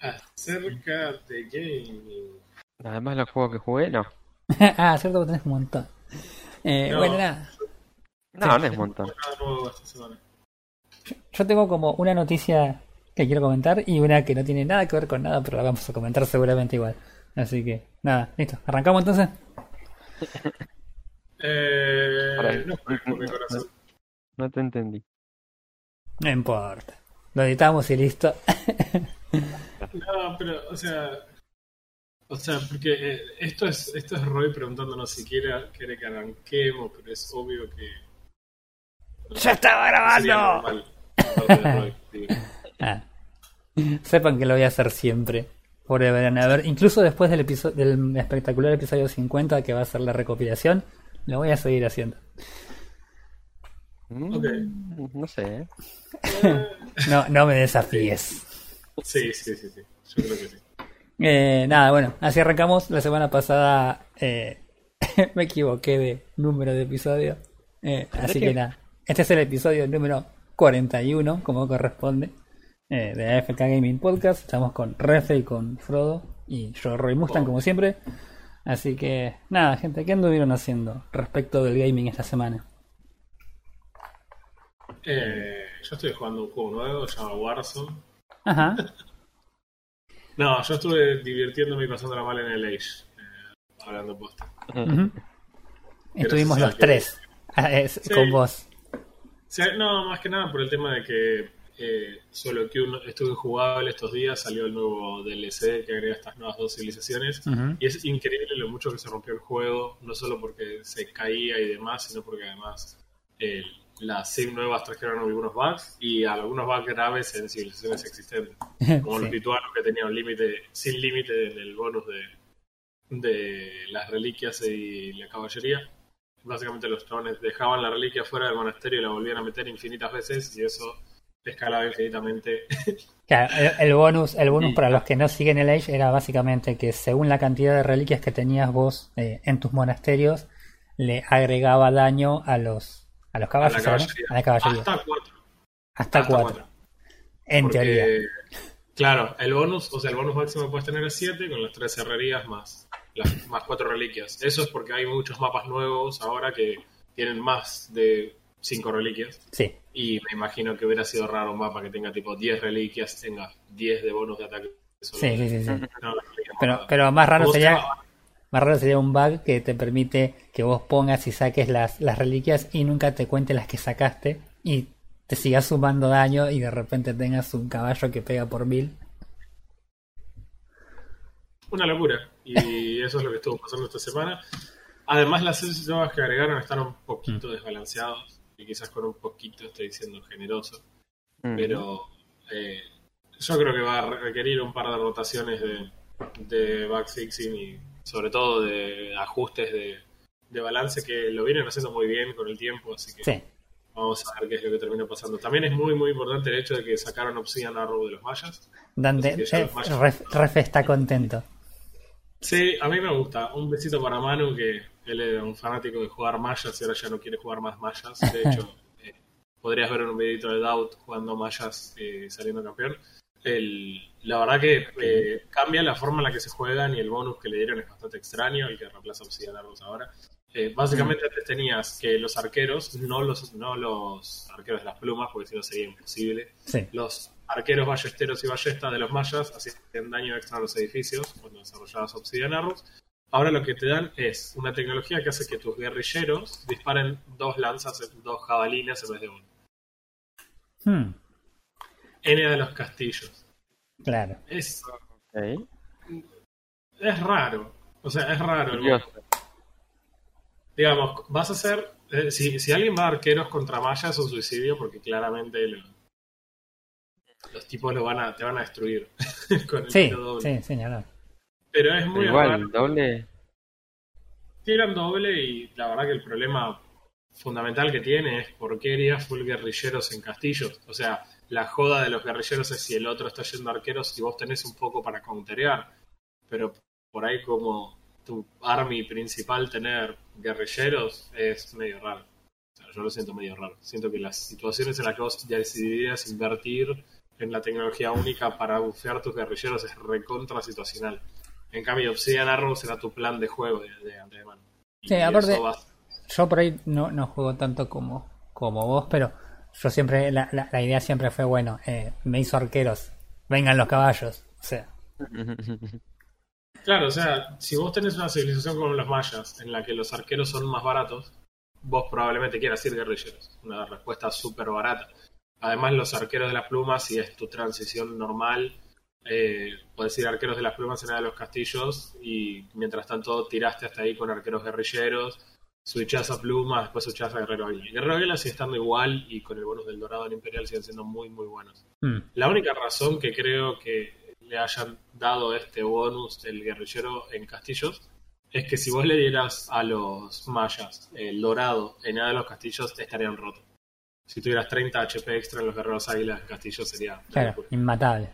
Acerca de gaming. Además, los juegos que jugué, no. ah, cierto que tenés un montón. Eh, No. Bueno, nada. No, no es un montón. Yo tengo como una noticia que quiero comentar y una que no tiene nada que ver con nada, pero la vamos a comentar seguramente igual. Así que, nada, listo. ¿Arrancamos entonces? Eh, no fue por mi corazón. No te entendí. No importa. Lo editamos y listo. No, pero, o sea. O sea, porque eh, esto es esto es Roy preguntándonos si quiere, quiere que arranquemos, pero es obvio que. ¡Ya estaba grabando! por Roy. Ah. Sepan que lo voy a hacer siempre. Forever and ever. Incluso después del, episo- del espectacular episodio 50, que va a ser la recopilación, lo voy a seguir haciendo. Mm, Ok. No sé. No, no me desafíes. Sí, sí, sí, sí. Yo creo que sí. Eh, nada, bueno, así arrancamos. La semana pasada eh, me equivoqué de número de episodio. Eh, así que nada, este es el episodio número 41, como corresponde, eh, de AFK Gaming Podcast. Estamos con Refe y con Frodo y yo, Roy Mustang, como siempre. Así que nada, gente, ¿qué anduvieron haciendo respecto del gaming esta semana? Eh, yo estoy jugando un juego nuevo, se llama Warzone. Ajá, No, yo estuve divirtiéndome y pasándola mal en el Age. eh, hablando posta. estuvimos los que- tres ah, es- Sí. con vos. No, más que nada por el tema de que eh, solo que uno estuvo injugable estos días, salió el nuevo DLC que agrega estas nuevas dos civilizaciones. Y es increíble lo mucho que se rompió el juego, no solo porque se caía y demás, sino porque además eh, las sim nuevas trajeron algunos bugs y algunos bugs graves en civilizaciones existentes. Como los lituanos que tenían un límite, sin límite en el bonus de, de las reliquias y la caballería. Básicamente los chabones dejaban la reliquia fuera del monasterio y la volvían a meter infinitas veces y eso escalaba infinitamente. Claro, el, el bonus, el bonus para los que no siguen el Age era básicamente que según la cantidad de reliquias que tenías vos eh, en tus monasterios, le agregaba daño a los a los a caballos, la ¿no? caballería. A la caballería. Hasta cuatro. Hasta, hasta cuatro, cuatro. en Porque, teoría. Claro, el bonus, o sea, el bonus máximo que puedes tener es 7 con las tres herrerías más las más cuatro reliquias. Eso es porque hay muchos mapas nuevos ahora que tienen más de 5 reliquias. Sí, Y me imagino que hubiera sido raro un mapa que tenga tipo 10 reliquias, tenga 10 de bonus de ataque. solo. sí, sí, sí. No, Pero, pero más raro ¿Cómo se sería? Más raro sería un bug que te permite que vos pongas y saques las, las reliquias y nunca te cuente las que sacaste y te sigas sumando daño y de repente tengas un caballo que pega por mil. Una locura. Y eso es lo que estuvo pasando esta semana. Además, las nuevas que agregaron están un poquito desbalanceados. Y quizás con un poquito estoy siendo generoso. Mm. Pero eh, yo creo que va a requerir un par de rotaciones de, de backfixing y sobre todo de ajustes de, de balance que lo vienen haciendo muy bien con el tiempo. Así que Sí, vamos a ver qué es lo que termina pasando. También es muy, muy importante el hecho de que sacaron Obsidian Arrow de los mayas. Dante, eh, mayas- Ref, Ref está contento. Sí, a mí me gusta. Un besito para Manu, que él era un fanático de jugar mayas y ahora ya no quiere jugar más mayas. De hecho, eh, podrías ver un videito de Doubt jugando mayas eh, saliendo campeón. El- la verdad que eh, cambia la forma en la que se juegan y el bonus que le dieron es bastante extraño, el que reemplaza a Obsidian Arrows ahora. Eh, básicamente antes tenías que los arqueros, no los, no los arqueros de las plumas, porque si no sería imposible, Sí. los arqueros ballesteros y ballestas de los mayas hacían daño extra a los edificios cuando desarrollabas Obsidian Arrows. Ahora lo que te dan es una tecnología que hace que tus guerrilleros disparen dos lanzas, dos jabalinas en vez de uno. Hmm, N de los castillos. claro. Es, es raro. O sea, es raro. el. Digamos, vas a hacer. eh, si, si alguien va a arqueros contra mayas es un suicidio porque claramente lo- los tipos lo van a, te van a destruir con el Sí, tiro doble. sí, señor. Pero es Pero muy igual, raro. doble. tiran doble y la verdad que el problema fundamental que tiene es por qué harías full guerrilleros en castillos. O sea, la joda de los guerrilleros es si el otro está yendo arqueros y vos tenés un poco para counterear. Pero por ahí como tu army principal tener guerrilleros es medio raro. O sea, yo lo siento medio raro. Siento que las situaciones en las que vos decidirías invertir en la tecnología única para bufear tus guerrilleros es recontra situacional. En cambio, Obsidian Arrow será tu plan de juego de, de antemano. Sí, aparte- Yo por ahí no, no juego tanto como, como vos, pero yo siempre, la, la, la idea siempre fue, bueno, eh, me hizo arqueros, vengan los caballos. O sea, Claro, o sea, si vos tenés una civilización como los mayas, en la que los arqueros son más baratos, vos probablemente quieras ir guerrilleros. Una respuesta súper barata. Además, los arqueros de las plumas, si es tu transición normal, eh, puedes ir arqueros de las plumas en una de los castillos y mientras tanto tiraste hasta ahí con arqueros guerrilleros, switchás a plumas, después switchás a guerrero águila. Guerrero águila sigue estando igual y con el bonus del dorado en imperial siguen siendo muy, muy buenos. mm, La única razón que creo que le hayan dado este bonus del guerrillero en castillos es que si vos le dieras a los mayas el dorado en nada de los castillos, estarían rotos. Si tuvieras 30 HP extra en los guerreros águilas en castillos sería... claro, inmatable.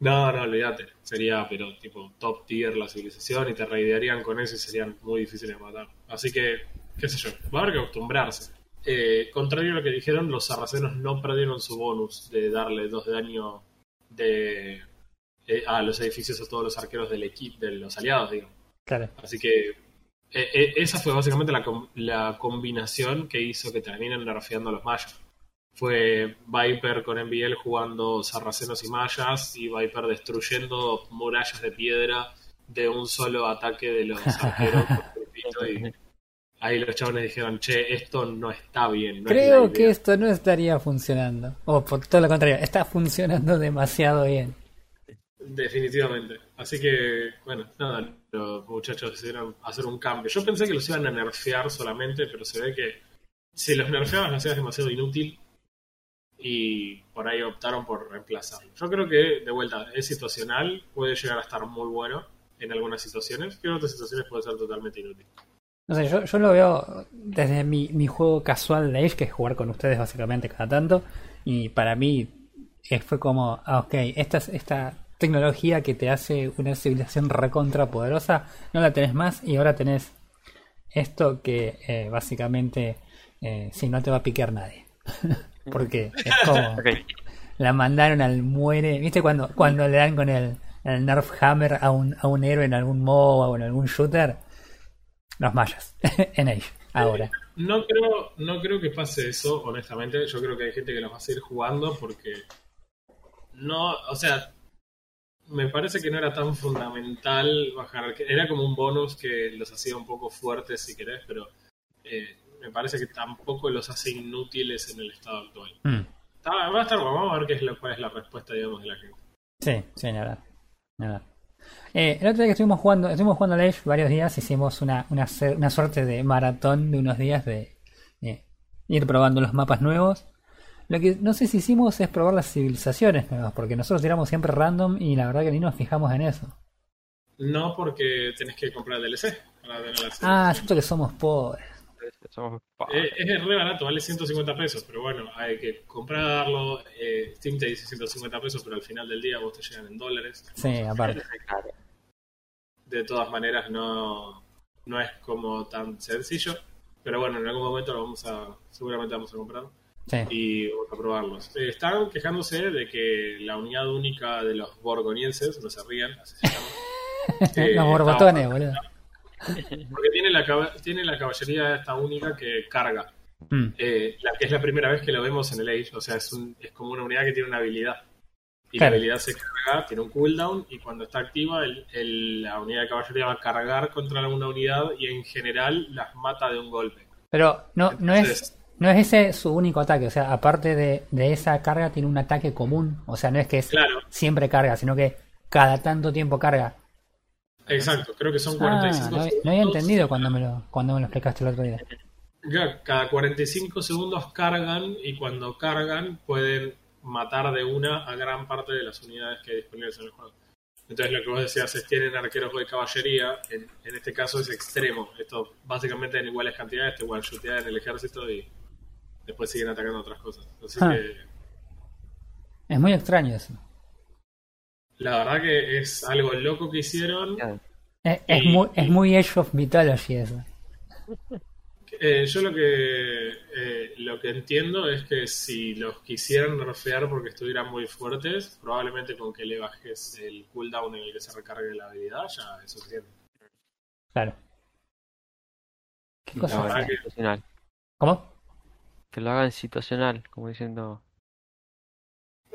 No, no, olvídate. Sería, pero tipo, top tier la civilización y te raidearían con eso y serían muy difíciles de matar. Así que, qué sé yo, va a haber que acostumbrarse. Eh, contrario a lo que dijeron, los sarracenos no perdieron su bonus de darle dos de daño de, eh, a los edificios a todos los arqueros del equipo, de los aliados, digo. Claro. Así que eh, eh, esa fue básicamente la, com- la combinación que hizo que terminen nerfeando a los mayas. Fue Viper con MBL jugando sarracenos y mayas y Viper destruyendo murallas de piedra de un solo ataque de los arqueros y ahí los chavales dijeron, che, esto no está bien. no Creo idea". que esto no estaría funcionando. O por todo lo contrario, está funcionando demasiado bien. Definitivamente. Así que, bueno, nada, los muchachos decidieron hacer un cambio. Yo pensé que los iban a nerfear solamente, pero se ve que si los nerfeaban lo hacías demasiado inútil y por ahí optaron por reemplazarlo. Yo creo que, de vuelta, es situacional, puede llegar a estar muy bueno en algunas situaciones, que en otras situaciones puede ser totalmente inútil. No sé, yo, lo veo desde mi, mi juego casual de Age, que es jugar con ustedes básicamente cada tanto. Y para mí eh, fue como, ah, ok, esta, esta tecnología que te hace una civilización recontra poderosa, no la tenés más y ahora tenés esto que eh, básicamente, eh, sí, no te va a piquear nadie. Porque es como, la mandaron al muere. ¿Viste cuando, cuando le dan con el, el Nerf Hammer a un, a un héroe en algún MOBA o en algún shooter? Los mayas, en Age, ahora. No creo, no creo que pase eso, honestamente. Yo creo que hay gente que los va a seguir jugando porque no, o sea, me parece que no era tan fundamental bajar. que Era como un bonus que los hacía un poco fuertes si querés, pero eh, me parece que tampoco los hace inútiles en el estado actual. Mm, Está- va a estar bueno, vamos a ver qué es lo, cuál es la respuesta, digamos, de la gente. Sí, sí, nada. nada. Eh, el otro día que estuvimos jugando, estuvimos jugando a Age varios días, hicimos una, una, una suerte de maratón de unos días de eh, ir probando los mapas nuevos. Lo que no sé si hicimos es probar las civilizaciones nuevas, porque nosotros tiramos siempre random y la verdad que ni nos fijamos en eso. No porque tenés que comprar DLC para tener la Ah, siento que somos pobres. Somos Eh, es re barato, vale 150 pesos, pero bueno, hay que comprarlo. Eh, Steam te dice 150 pesos, pero al final del día vos te llegan en dólares. Sí, aparte. De todas maneras, no, no es como tan sencillo. Pero bueno, en algún momento lo vamos a. Seguramente vamos a comprar Sí. y vamos a probarlos. Eh, están quejándose de que la unidad única de los borgonienses, no se rían, así se llama. eh, Los borbotones, boludo. Porque tiene la, tiene la caballería esta única que carga. Mm, Eh, la es la primera vez que lo vemos en el Age, o sea, es, un- es como una unidad que tiene una habilidad. Y Claro. la habilidad se carga, tiene un cooldown, y cuando está activa, el- el- la unidad de caballería va a cargar contra una unidad y en general las mata de un golpe. Pero no, no es Entonces- no es ese su único ataque, o sea, aparte de, de esa carga tiene un ataque común, o sea, no es que es Claro, siempre carga, sino que cada tanto tiempo carga. Exacto, creo que son Ah, 45 no, había- segundos. no había entendido cuando me lo cuando me lo explicaste el otro día. Cada 45 segundos cargan y cuando cargan pueden matar de una a gran parte de las unidades que hay disponibles en el juego. Entonces lo que vos decías es tienen arqueros de caballería, en, en este caso es extremo. Esto básicamente en iguales cantidades te one en el ejército y después siguen atacando otras cosas. Así Ah. que Es muy extraño eso. La verdad que es algo loco que hicieron. Ya. Es, es Y- muy, es muy Age of Mythology eso. Eh, yo lo que eh, lo que entiendo es que si los quisieran nerfear porque estuvieran muy fuertes, probablemente con que le bajes el cooldown en el que se recargue la habilidad ya es suficiente. Claro. ¿Qué cosa verdad hagan que- situacional. ¿Cómo? Que lo hagan situacional, como diciendo.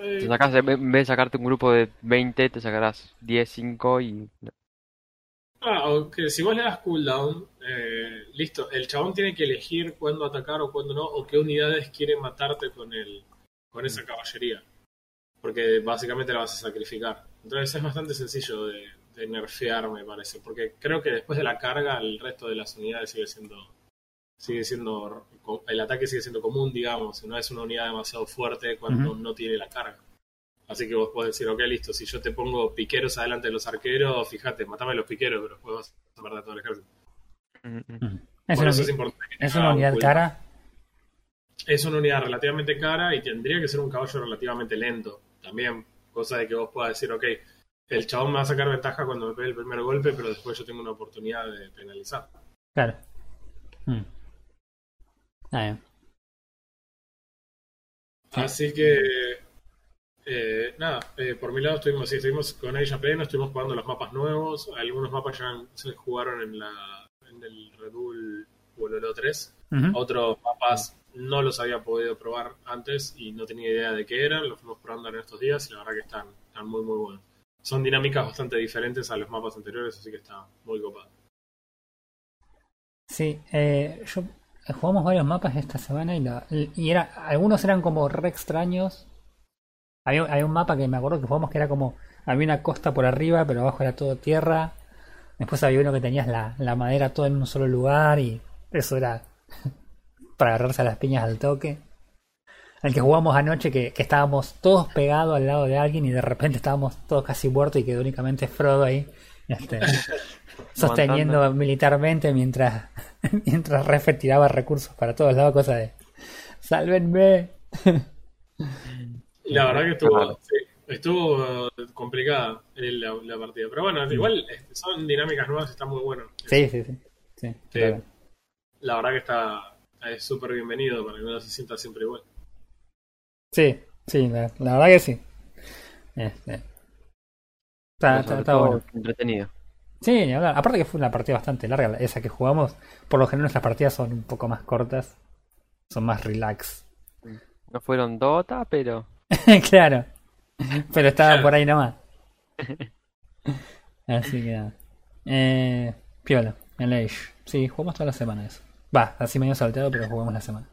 Te en vez de sacarte un grupo de 20, te sacarás 10, 5 y. Ah, o que si vos le das cooldown, eh, listo, el chabón tiene que elegir cuándo atacar o cuándo no, o qué unidades quiere matarte con el, con esa caballería. Porque básicamente la vas a sacrificar. Entonces es bastante sencillo de, de nerfear, me parece. Porque creo que después de la carga, el resto de las unidades sigue siendo. Sigue siendo. El ataque sigue siendo común, digamos. No es una unidad demasiado fuerte cuando Ujú. no tiene la carga. Así que vos podés decir, ok, listo, si yo te pongo piqueros adelante de los arqueros, fíjate, matame a los piqueros, pero después vas a perder todo el ejército. Es, Por una, eso es importante. que es una un unidad cara. Es una unidad relativamente cara y tendría que ser un caballo relativamente lento. También, cosa de que vos puedas decir, ok, el chabón me va a sacar ventaja cuando me pegue el primer golpe, pero después yo tengo una oportunidad de penalizar. Claro. Mm. Ah. Así que, eh, nada, eh, por mi lado estuvimos, sí, estuvimos con ella pleno, estuvimos jugando los mapas nuevos, algunos mapas ya se jugaron en, la, en el Red Bull Wololo 3, Ujú. otros mapas no los había podido probar antes y no tenía idea de qué eran, los fuimos probando en estos días y la verdad que están, están muy muy buenos. Son dinámicas bastante diferentes a los mapas anteriores, así que está muy copado. Sí, eh, yo jugamos varios mapas esta semana y, la- y era, algunos eran como re extraños. Había, un mapa que me acuerdo que jugamos que era como, había una costa por arriba, pero abajo era todo tierra. Después había uno que tenías la, la madera todo en un solo lugar y eso era para agarrarse a las piñas al toque. El que jugamos anoche que, que estábamos todos pegados al lado de alguien y de repente estábamos todos casi muertos y quedó únicamente Frodo ahí. Este, sosteniendo militarmente mientras mientras Refe tiraba recursos para todos lados, cosa de ¡Sálvenme! La verdad que estuvo, sí, estuvo complicada eh, la, la partida. Pero bueno, igual eh, son dinámicas nuevas, está muy bueno. Sí, sí, sí. sí, Sí. claro. La verdad que está es súper bienvenido para que uno se sienta siempre igual. sí, sí, la, la verdad que sí. Este, está, está- bueno. entretenido. Sí, hablar. Aparte que fue una partida bastante larga esa que jugamos. Por lo general nuestras partidas son un poco más cortas. Son más relax. No fueron Dota, pero. claro. Pero estaba Claro. por ahí nomás. Así que nada. Eh, piola, en Age. Sí, jugamos toda la semana eso. Va, así medio salteado, pero jugamos la semana.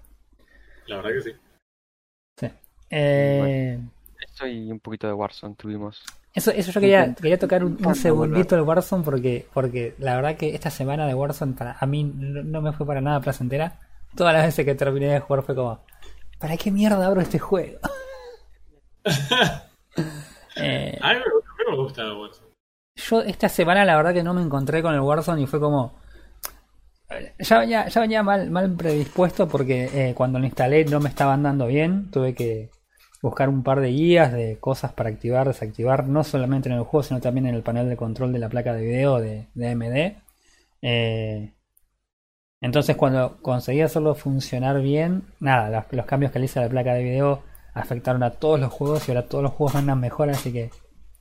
La verdad que sí. Sí. Eh, Eso y un poquito de Warzone tuvimos. Eso, eso yo quería, quería tocar un, segundito el Warzone porque, porque la verdad que esta semana de Warzone para a mí no, no me fue para nada placentera. Todas las veces que terminé de jugar fue como, ¿para qué mierda abro este juego? Eh, A mí me, gusta Warzone. Yo esta semana la verdad que no me encontré con el Warzone y fue como... Ya venía, ya venía mal, mal predispuesto porque eh, cuando lo instalé no me estaba andando bien. Tuve que buscar un par de guías de cosas para activar, desactivar, no solamente en el juego, sino también en el panel de control de la placa de video de, de AMD. Eh, entonces cuando conseguí hacerlo funcionar bien, nada, los, cambios que le hice a la placa de video afectaron a todos los juegos y ahora todos los juegos andan mejor, así que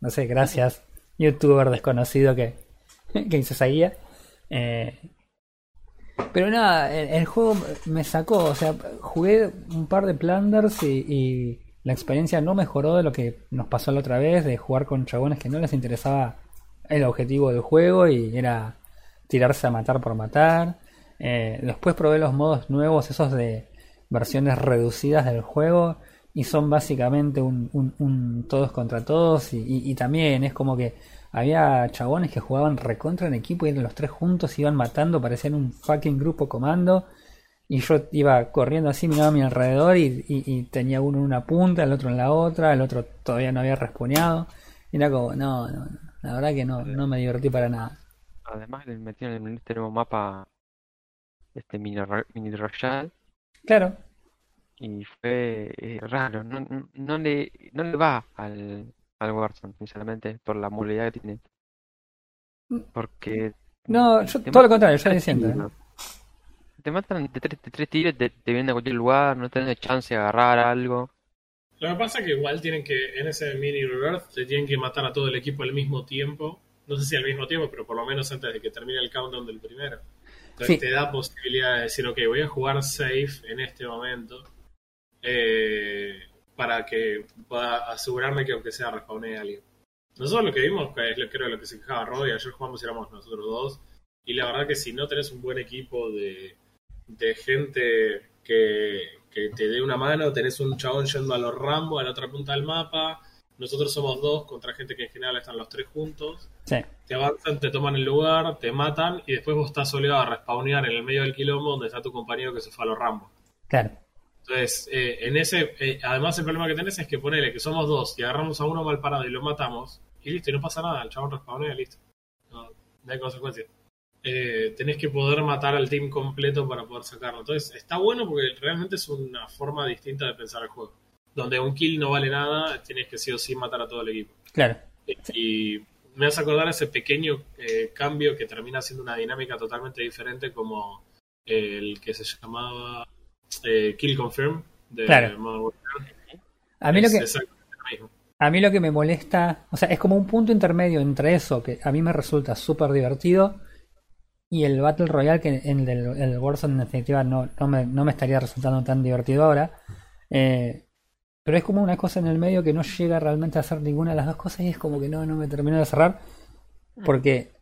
no sé, gracias youtuber desconocido que, que hizo esa guía. Eh, pero nada, el, juego me sacó, o sea, jugué un par de plunders y, y la experiencia no mejoró de lo que nos pasó la otra vez, de jugar con chabones que no les interesaba el objetivo del juego y era tirarse a matar por matar. Eh, después probé los modos nuevos, esos de versiones reducidas del juego, y son básicamente un, todos contra todos, y, también es como que había chabones que jugaban recontra en equipo y los tres juntos, iban matando, parecían un fucking grupo comando. Y yo iba corriendo así, miraba a mi alrededor y, y- y tenía uno en una punta, el otro en la otra, el otro todavía no había responeado. Y era como, no, no, la verdad que no, no me divertí para nada. Además, le metieron en este nuevo mapa este mini, mini royal Claro, y fue eh, raro. No, no, le, no le va al, al Warzone, sinceramente, por la movilidad que tiene. Porque no, yo todo lo contrario, yo diciendo. ¿eh? Te matan de tres, de tres tiros, te, te vienen de cualquier lugar, no tenés chance de agarrar algo. Lo que pasa es que igual tienen que, en ese mini rebirth, te tienen que matar a todo el equipo al mismo tiempo. No sé si al mismo tiempo, pero por lo menos antes de que termine el countdown del primero. Entonces Sí. te da posibilidad de decir, ok, voy a jugar safe en este momento. eh, para que pueda asegurarme que aunque sea respawnee a alguien. Nosotros lo que vimos, que es lo, creo lo que se quejaba Rod, y ayer jugamos y éramos nosotros dos. Y la verdad que si no tenés un buen equipo de, de gente que, que te dé una mano, tenés un chabón yendo a los Rambo a la otra punta del mapa. Nosotros somos dos contra gente que en general están los tres juntos. Sí, Te avanzan, te toman el lugar, te matan y después vos estás obligado a respawnear en el medio del quilombo donde está tu compañero que se fue a los Rambo. claro. Entonces, eh, en ese, eh, además el problema que tenés es que ponele que somos dos y agarramos a uno mal parado y lo matamos y listo, y no pasa nada, el chabón respawnea, listo. No, no hay consecuencias. Eh, tenés que poder matar al team completo para poder sacarlo. Entonces, está bueno porque realmente es una forma distinta de pensar el juego. Donde un kill no vale nada, tienes que sí o sí matar a todo el equipo. Claro. Y me hace acordar ese pequeño eh, cambio que termina siendo una dinámica totalmente diferente como el que se llamaba eh, Kill Confirm de Claro. Modern Warfare. A mí lo que, lo a mí lo que me molesta, o sea, es como un punto intermedio entre eso, que a mí me resulta súper divertido, y el Battle Royale, que en el, del- el Warzone en definitiva no, no, me, no me estaría resultando tan divertido ahora. Eh, pero es como una cosa en el medio que no llega realmente a hacer ninguna de las dos cosas y es como que no, no me termino de cerrar. Porque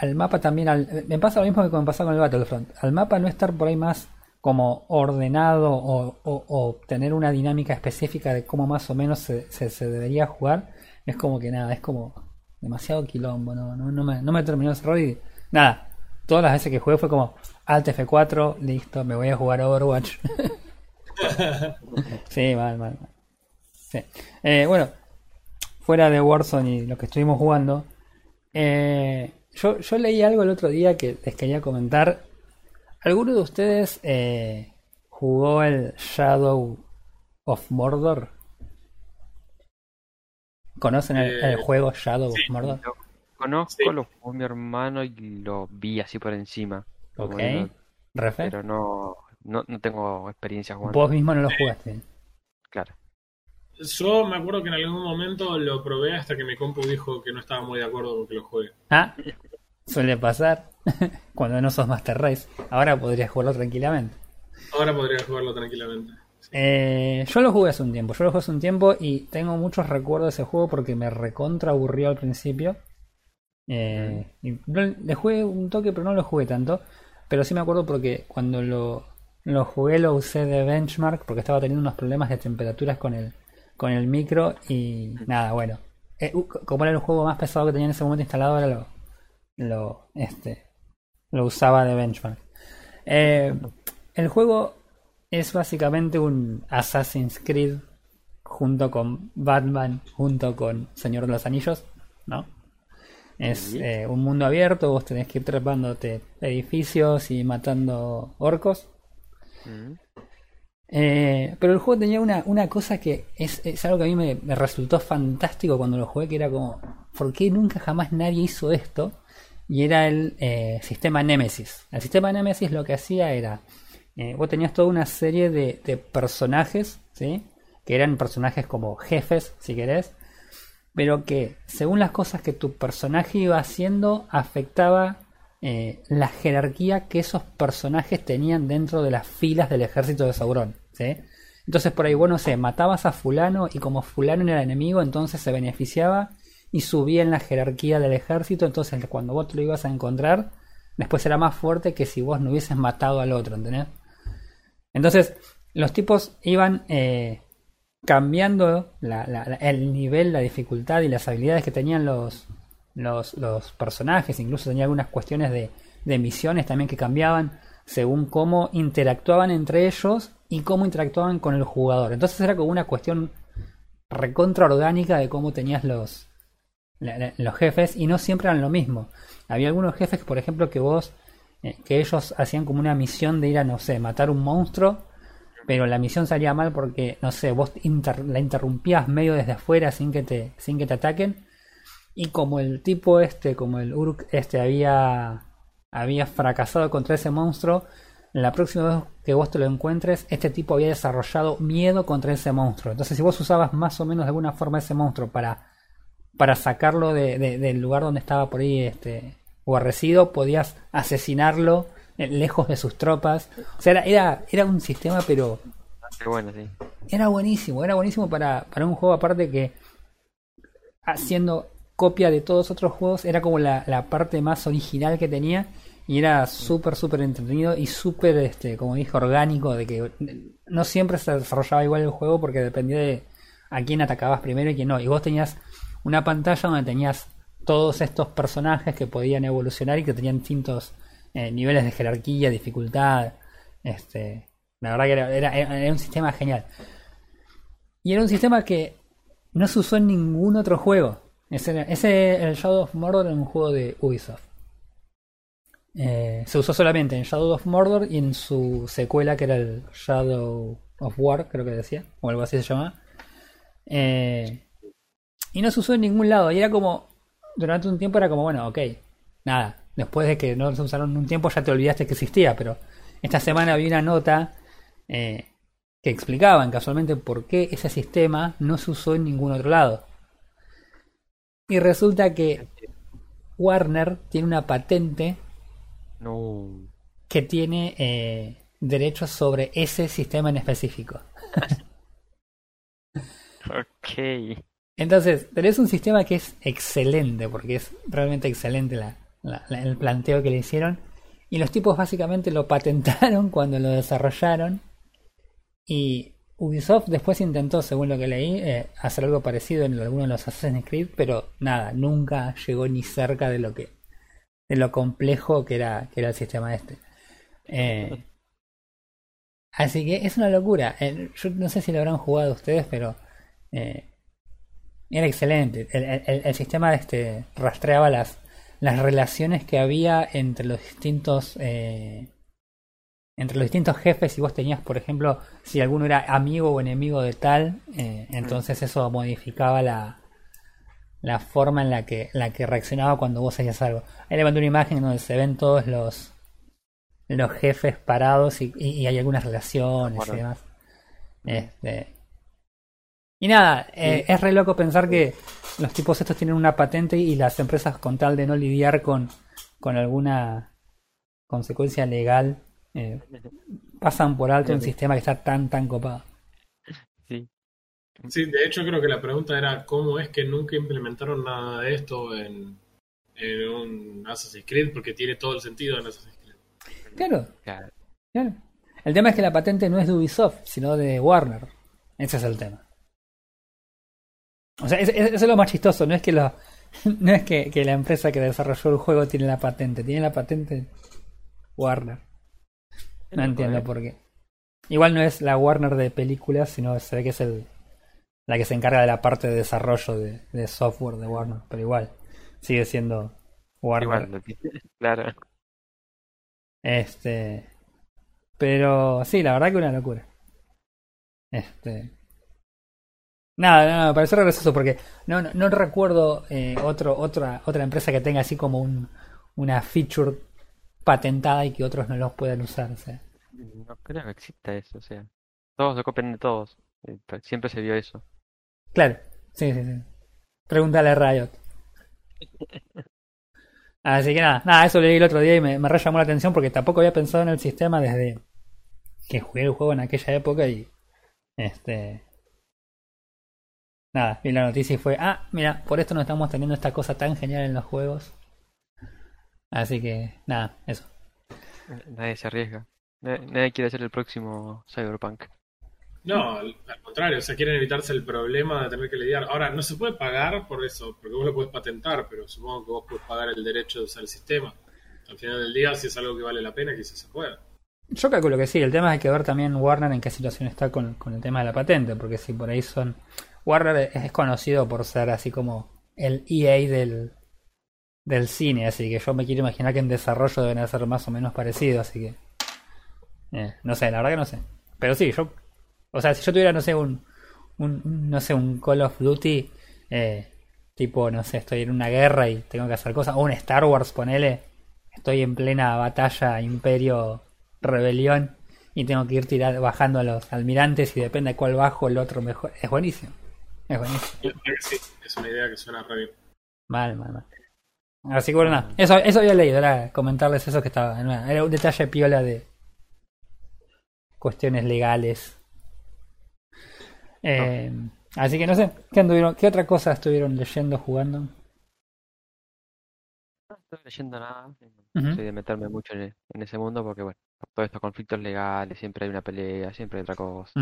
al mapa también, al- me pasa lo mismo que me pasa con el Battlefront. Al mapa no estar por ahí más como ordenado o, o- o tener una dinámica específica de cómo más o menos se, se- se debería jugar, es como que nada, es como demasiado quilombo, no, no, no me, no me terminó de cerrar y nada. Todas las veces que jugué fue como Alt F4, listo, me voy a jugar Overwatch. sí, mal, mal. mal. Sí. Eh, bueno, fuera de Warzone y lo que estuvimos jugando, eh, yo, yo leí algo el otro día que les quería comentar. ¿Alguno de ustedes eh, jugó el Shadow of Mordor? ¿Conocen el, el juego Shadow sí. of Mordor? Conozco, Sí. lo jugó mi hermano y lo vi así por encima. Ok. Bueno, Refe, pero no, no, no tengo experiencia jugando. vos mismo no lo jugaste. Claro. Yo me acuerdo que en algún momento lo probé hasta que mi compu dijo que no estaba muy de acuerdo con que lo juegue. Ah, suele pasar cuando no sos Master Race. Ahora podrías jugarlo tranquilamente. Ahora podría jugarlo tranquilamente. Eh, yo lo jugué hace un tiempo, yo lo jugué hace un tiempo y tengo muchos recuerdos de ese juego porque me recontra aburrió al principio. Eh, y le jugué un toque, pero no lo jugué tanto. Pero sí me acuerdo porque cuando lo, lo jugué lo usé de benchmark porque estaba teniendo unos problemas de temperaturas con el, con el micro y nada, bueno. Eh, como era el juego más pesado que tenía en ese momento instalado, ahora lo, lo, este, lo usaba de benchmark. Eh, el juego es básicamente un Assassin's Creed junto con Batman, junto con Señor de los Anillos, ¿no? Es eh, un mundo abierto, vos tenés que ir trepándote edificios y matando orcos. Mm. Eh, pero el juego tenía una, una cosa que es, es algo que a mí me, me resultó fantástico cuando lo jugué, que era como, ¿por qué nunca jamás nadie hizo esto? Y era el eh, sistema Nemesis. El sistema Nemesis lo que hacía era, eh, vos tenías toda una serie de, de personajes, ¿sí? Que eran personajes como jefes, si querés, pero que según las cosas que tu personaje iba haciendo, afectaba eh, la jerarquía que esos personajes tenían dentro de las filas del ejército de Sauron. ¿sí? Entonces por ahí, bueno, sé, matabas a fulano y como fulano era enemigo, entonces se beneficiaba y subía en la jerarquía del ejército, entonces cuando vos lo ibas a encontrar, después era más fuerte que si vos no hubieses matado al otro, ¿entendés? Entonces, los tipos iban eh, cambiando la- la- el nivel, la dificultad y las habilidades que tenían los, los, los personajes, incluso tenía algunas cuestiones de, de misiones también que cambiaban según cómo interactuaban entre ellos y cómo interactuaban con el jugador. Entonces era como una cuestión recontra orgánica de cómo tenías los, los jefes y no siempre eran lo mismo. Había algunos jefes, por ejemplo, que vos, eh, que ellos hacían como una misión de ir a, no sé, matar un monstruo, pero la misión salía mal porque, no sé, vos la interrumpías medio desde afuera sin que te, sin que te ataquen. Y como el tipo este, como el Uruk este había había fracasado contra ese monstruo, la próxima vez que vos te lo encuentres, este tipo había desarrollado miedo contra ese monstruo. Entonces, si vos usabas más o menos de alguna forma ese monstruo para, para sacarlo de, de- del lugar donde estaba por ahí este, guarrecido, podías asesinarlo lejos de sus tropas. O sea, era, era, era un sistema, pero Qué bueno, sí. era buenísimo, era buenísimo para, para un juego aparte que haciendo copia de todos otros juegos era como la, la parte más original que tenía y era súper súper entretenido y súper este como dije orgánico de que no siempre se desarrollaba igual el juego porque dependía de a quién atacabas primero y quién no y vos tenías una pantalla donde tenías todos estos personajes que podían evolucionar y que tenían distintos eh, niveles de jerarquía dificultad este la verdad que era, era- un sistema genial y era un sistema que no se usó en ningún otro juego. Ese, el Shadow of Mordor era un juego de Ubisoft. Eh, se usó solamente en Shadow of Mordor y en su secuela que era el Shadow of War, creo que decía, o algo así se llama. Eh, y no se usó en ningún lado. Y era como, durante un tiempo era como, bueno, ok, nada. Después de que no se usaron un tiempo ya te olvidaste que existía, pero esta semana vi una nota eh, que explicaban casualmente por qué ese sistema no se usó en ningún otro lado. Y resulta que Warner tiene una patente No. que tiene eh, derechos sobre ese sistema en específico. Ok. Entonces, tenés un sistema que es excelente, porque es realmente excelente la- el planteo que le hicieron. Y los tipos básicamente lo patentaron cuando lo desarrollaron. Y Ubisoft después intentó, según lo que leí, eh, hacer algo parecido en alguno de los Assassin's Creed, pero nada, nunca llegó ni cerca de lo que de lo complejo que era, que era el sistema este. Eh, así que es una locura. Eh, yo no sé si lo habrán jugado ustedes, pero eh, era excelente. El, el- el sistema este rastreaba las, las relaciones que había entre los distintos eh, entre los distintos jefes. Si vos tenías, por ejemplo, si alguno era amigo o enemigo de tal, eh, entonces eso modificaba la la forma en la que la que reaccionaba cuando vos hacías algo. Ahí le mandé una imagen donde se ven todos los los jefes parados y, y- y hay algunas relaciones y demás. Este, y nada, eh, es re loco pensar que los tipos estos tienen una patente y las empresas con tal de no lidiar con, con alguna consecuencia legal eh, pasan por alto un sistema que está tan tan copado. Sí. Sí, de hecho creo que la pregunta era cómo es que nunca implementaron nada de esto en, en un Assassin's Creed, porque tiene todo el sentido en Assassin's Creed. Claro, Claro. claro. El tema es que la patente no es de Ubisoft, sino de Warner. Ese es el tema. O sea, es- es- eso es lo más chistoso, no es que lo, no es que, que la empresa que desarrolló el juego tiene la patente, tiene la patente Warner. No entiendo por qué. Igual no es la Warner de películas, sino se ve que es el la que se encarga de la parte de desarrollo de, de software de Warner, pero igual sigue siendo Warner. Igual. Claro. Este, pero sí, la verdad que una locura. Este, nada, nada, me pareció re gracioso porque no, no, no recuerdo eh, otro, otra, otra empresa que tenga así como un, una feature patentada y que otros no los puedan usar. O sea, No creo que exista eso, o sea. Todos se copian de todos. Eh, Siempre se vio eso. claro, sí, sí, sí. Pregúntale a Riot. Así que nada, nada, eso leí el otro día y me, me re llamó la atención porque tampoco había pensado en el sistema desde que jugué el juego en aquella época y este nada, vi la noticia y fue, ah, mira, por esto no estamos teniendo esta cosa tan genial en los juegos. Así que nada, eso. Nadie se arriesga. Nadie, nadie quiere ser el próximo Cyberpunk. No, al, al contrario, o sea, quieren evitarse el problema de tener que lidiar. Ahora, no se puede pagar por eso, porque vos lo podés patentar, pero supongo que vos podés pagar el derecho de usar el sistema. Al final del día, si es algo que vale la pena, quizás se pueda. Yo calculo que sí, el tema es que ver también Warner en qué situación está con, con el tema de la patente, porque si por ahí son... Warner es conocido por ser así como el EA del, del cine, así que yo me quiero imaginar que en desarrollo deben ser más o menos parecidos, así que... eh, no sé, la verdad que no sé. Pero sí, yo... O sea, si yo tuviera, no sé, un... un no sé, un Call of Duty, eh, tipo, no sé, estoy en una guerra y tengo que hacer cosas, o un Star Wars, ponele, estoy en plena batalla imperio rebelión y tengo que ir tirar, bajando a los almirantes y depende de cuál bajo el otro mejor. Es buenísimo. Es buenísimo. Sí, una idea que suena re bien. Mal, mal, mal. Así que bueno, nada. Eso, eso había leído, era comentarles eso que estaba. Era un detalle piola de cuestiones legales. Eh, Así que no sé, ¿qué, anduvieron, ¿qué otra cosa estuvieron leyendo, jugando? No estoy leyendo nada, Ujú. no soy de meterme mucho en, e- en ese mundo porque, bueno, todos estos conflictos legales, siempre hay una pelea, siempre hay otra cosa.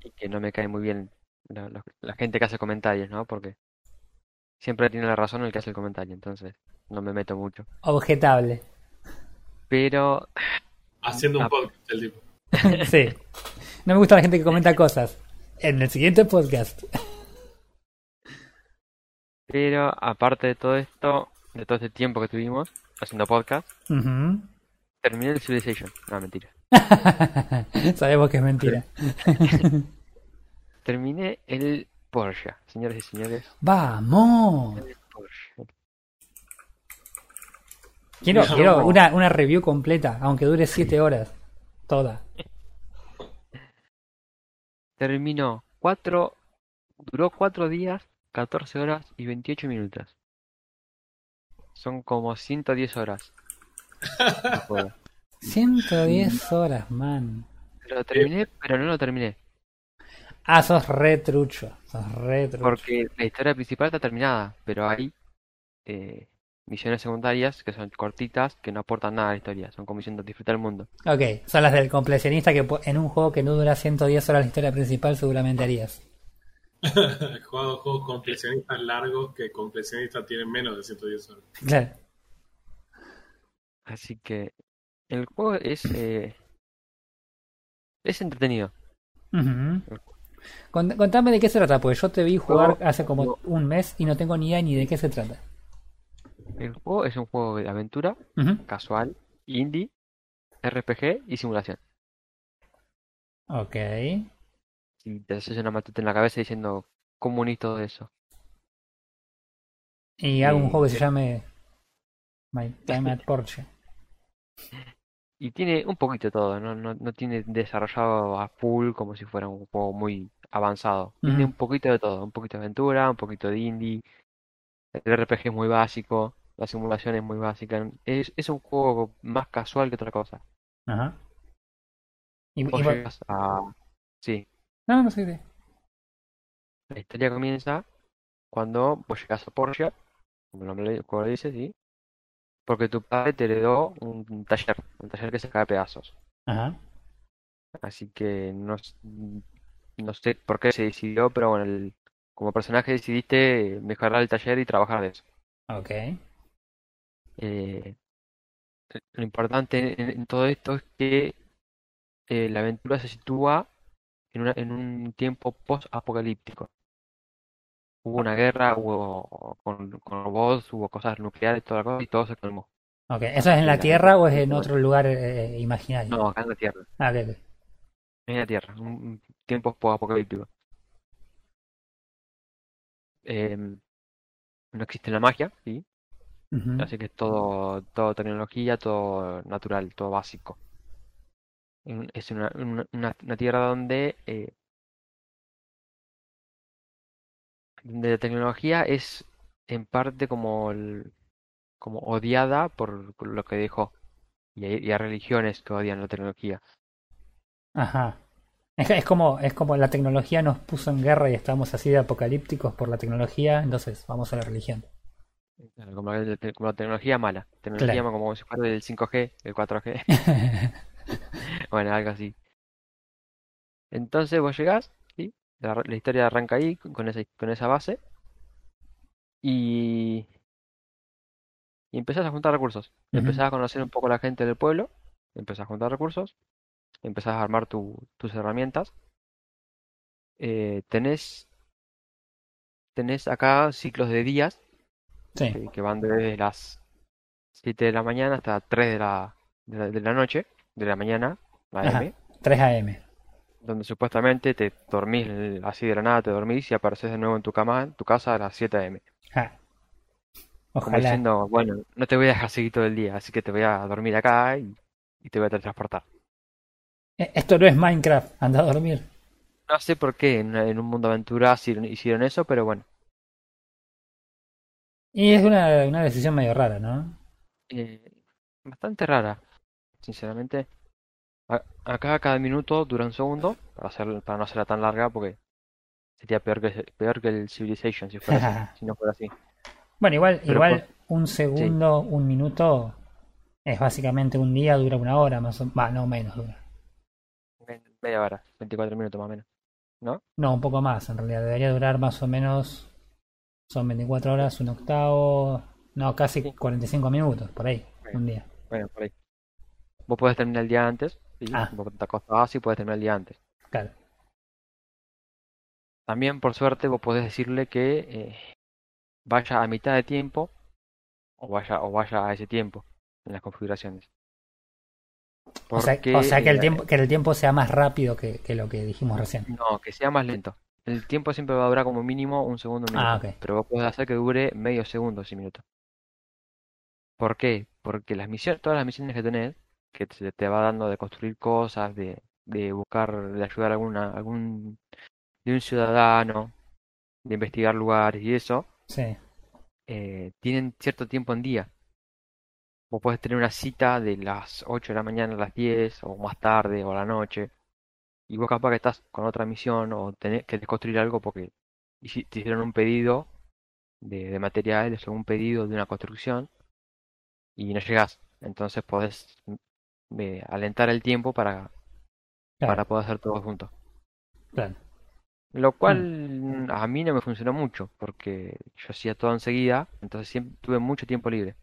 Y que no me cae muy bien la, la- la gente que hace comentarios, ¿no? Porque siempre tiene la razón el que hace el comentario, entonces no me meto mucho. Objetable. Pero Haciendo un Ah. podcast el tipo. sí. No me gusta la gente que comenta cosas. En el siguiente podcast. Pero aparte de todo esto, de todo este tiempo que tuvimos haciendo podcast, Ujú. terminé el Civilization. No, mentira. Sabemos que es mentira. Terminé el Porsche, señores y señores. ¡Vamos! El Porsche. Quiero, No. quiero una, una review completa, aunque dure 7 horas. Toda. Terminó cuatro, duró cuatro días, 14 horas y 28 minutos. Son como 110 horas. de juego. 110 horas, man. Lo terminé, pero no lo terminé. Ah, sos re trucho. Sos re trucho. Porque la historia principal está terminada, pero hay eh, misiones secundarias que son cortitas, que no aportan nada a la historia. Son como diciendo disfrutar el mundo. Ok, son las del completionista que en un juego que no dura 110 horas la historia principal seguramente harías. He jugado juegos completionistas largos que completionistas tienen menos de 110 horas. Claro. Así que el juego es eh, es entretenido. Ujú. Cont- Contame de qué se trata, pues yo te vi jugar hace como un mes y no tengo ni idea ni de qué se trata. El juego es un juego de aventura, casual, indie, RPG y simulación. Ok. Si te haces una matute en la cabeza diciendo cómo unís todo eso. Y hago un juego que se llame My Time at Porsche. Y tiene un poquito todo, no, no, no tiene desarrollado a full como si fuera un juego muy avanzado. Tiene un poquito de todo, un poquito de aventura, un poquito de indie. El RPG es muy básico, la simulación es muy básica. Es, es un juego más casual que otra cosa. Ajá. Y, y llegas a... Sí, No, no sé de. la historia comienza cuando vos llegas a Porsche, como el nombre como lo dice, sí. Porque tu padre te heredó un taller, un taller que se cae a pedazos. Ajá. Así que no, no sé por qué se decidió, pero bueno, el- como personaje decidiste mejorar el taller y trabajar de eso. Ok. Eh, lo importante en, en todo esto es que eh, la aventura se sitúa en, una- en un tiempo post-apocalíptico. Hubo una guerra, hubo con, con robots, hubo cosas nucleares, toda la cosa, y todo se calmó. Ok. ¿Eso es en la Tierra o es en otro lugar eh, imaginario? No, acá en la Tierra, Ah, ok, ok. En la Tierra, un, tiempo post-apocalíptico. Em, no existe la magia, ¿sí? Así que es todo, todo tecnología, todo natural, todo básico. Es una, una, una- una tierra donde, eh, donde la tecnología es en parte como, el- como odiada por, por lo que dejó. Y hay, y hay religiones que odian la tecnología. Ajá. Es, es como, es como la tecnología nos puso en guerra y estamos así de apocalípticos por la tecnología, entonces vamos a la religión. Claro, Como la, como tecnología mala. Tecnología Claro. como si fuera del 5G, el 4G. Bueno, algo así. Entonces vos llegás, ¿sí? La, la historia arranca ahí, con esa, con esa base. Y, y empezás a juntar recursos. Ujú. Empezás a conocer un poco a la gente del pueblo. Empezás a juntar recursos. Empezás a armar tu- tus herramientas. Eh, tenés, tenés acá ciclos de días Sí. que, que van desde las 7 de la mañana hasta 3 de la, de la, de la noche, de la mañana, Ajá. AM, 3 AM. donde supuestamente te dormís eh, así de la nada, te dormís y apareces de nuevo en tu cama, en tu casa a las 7 AM. Como Ojalá. diciendo, bueno, no te voy a dejar seguir todo el día, así que te voy a dormir acá y, y te voy a teletransportar. Eh, Esto no es Minecraft, anda a dormir. No sé por qué en, en un mundo aventura hicieron, eso, pero bueno. Y es una, una decisión medio rara, ¿no? Eh, bastante rara, sinceramente. A- acá cada minuto dura un segundo, para hacer, para no hacerla tan larga, porque sería peor que, peor que el Civilization si fuera así, si no fuera así. Bueno, igual, Pero igual un segundo, un minuto es básicamente un día, dura una hora más o menos. no menos dura. Me- Media hora, 24 minutos más o menos. ¿No? No, un poco más, en realidad. Debería durar más o menos. Son 24 horas, un octavo. No, casi 45 minutos, por ahí, un día. Bueno, por ahí. Vos podés terminar el día antes, ¿sí? Ah. Vos te acostás y podés terminar el día antes. Claro. También, por suerte, vos podés decirle que eh, vaya a mitad de tiempo o vaya, o vaya a ese tiempo en las configuraciones. O sea, Porque, o sea que el tiempo, que el tiempo sea más rápido que, que lo que dijimos recién. No, que sea más lento. El tiempo siempre va a durar como mínimo un segundo, un minuto. Ah, ok. Pero vos podés hacer que dure medio segundo ese minuto. ¿Por qué? Porque las misiones, todas las misiones que tenés, que te, te va dando de construir cosas, de, de buscar, de ayudar a alguna, algún, de un ciudadano, de investigar lugares y eso, Sí. eh, tienen cierto tiempo en día. Vos podés tener una cita de las 8 de la mañana a las 10 o más tarde o a la noche. Y vos capaz que estás con otra misión o tenés, querés construir algo porque te hicieron un pedido de, de materiales o un pedido de una construcción y no llegás. Entonces podés mm, eh, alentar el tiempo para, Claro, para poder hacer todo junto. claro. Lo cual a mí no me funcionó mucho porque yo hacía todo enseguida, entonces siempre tuve mucho tiempo libre.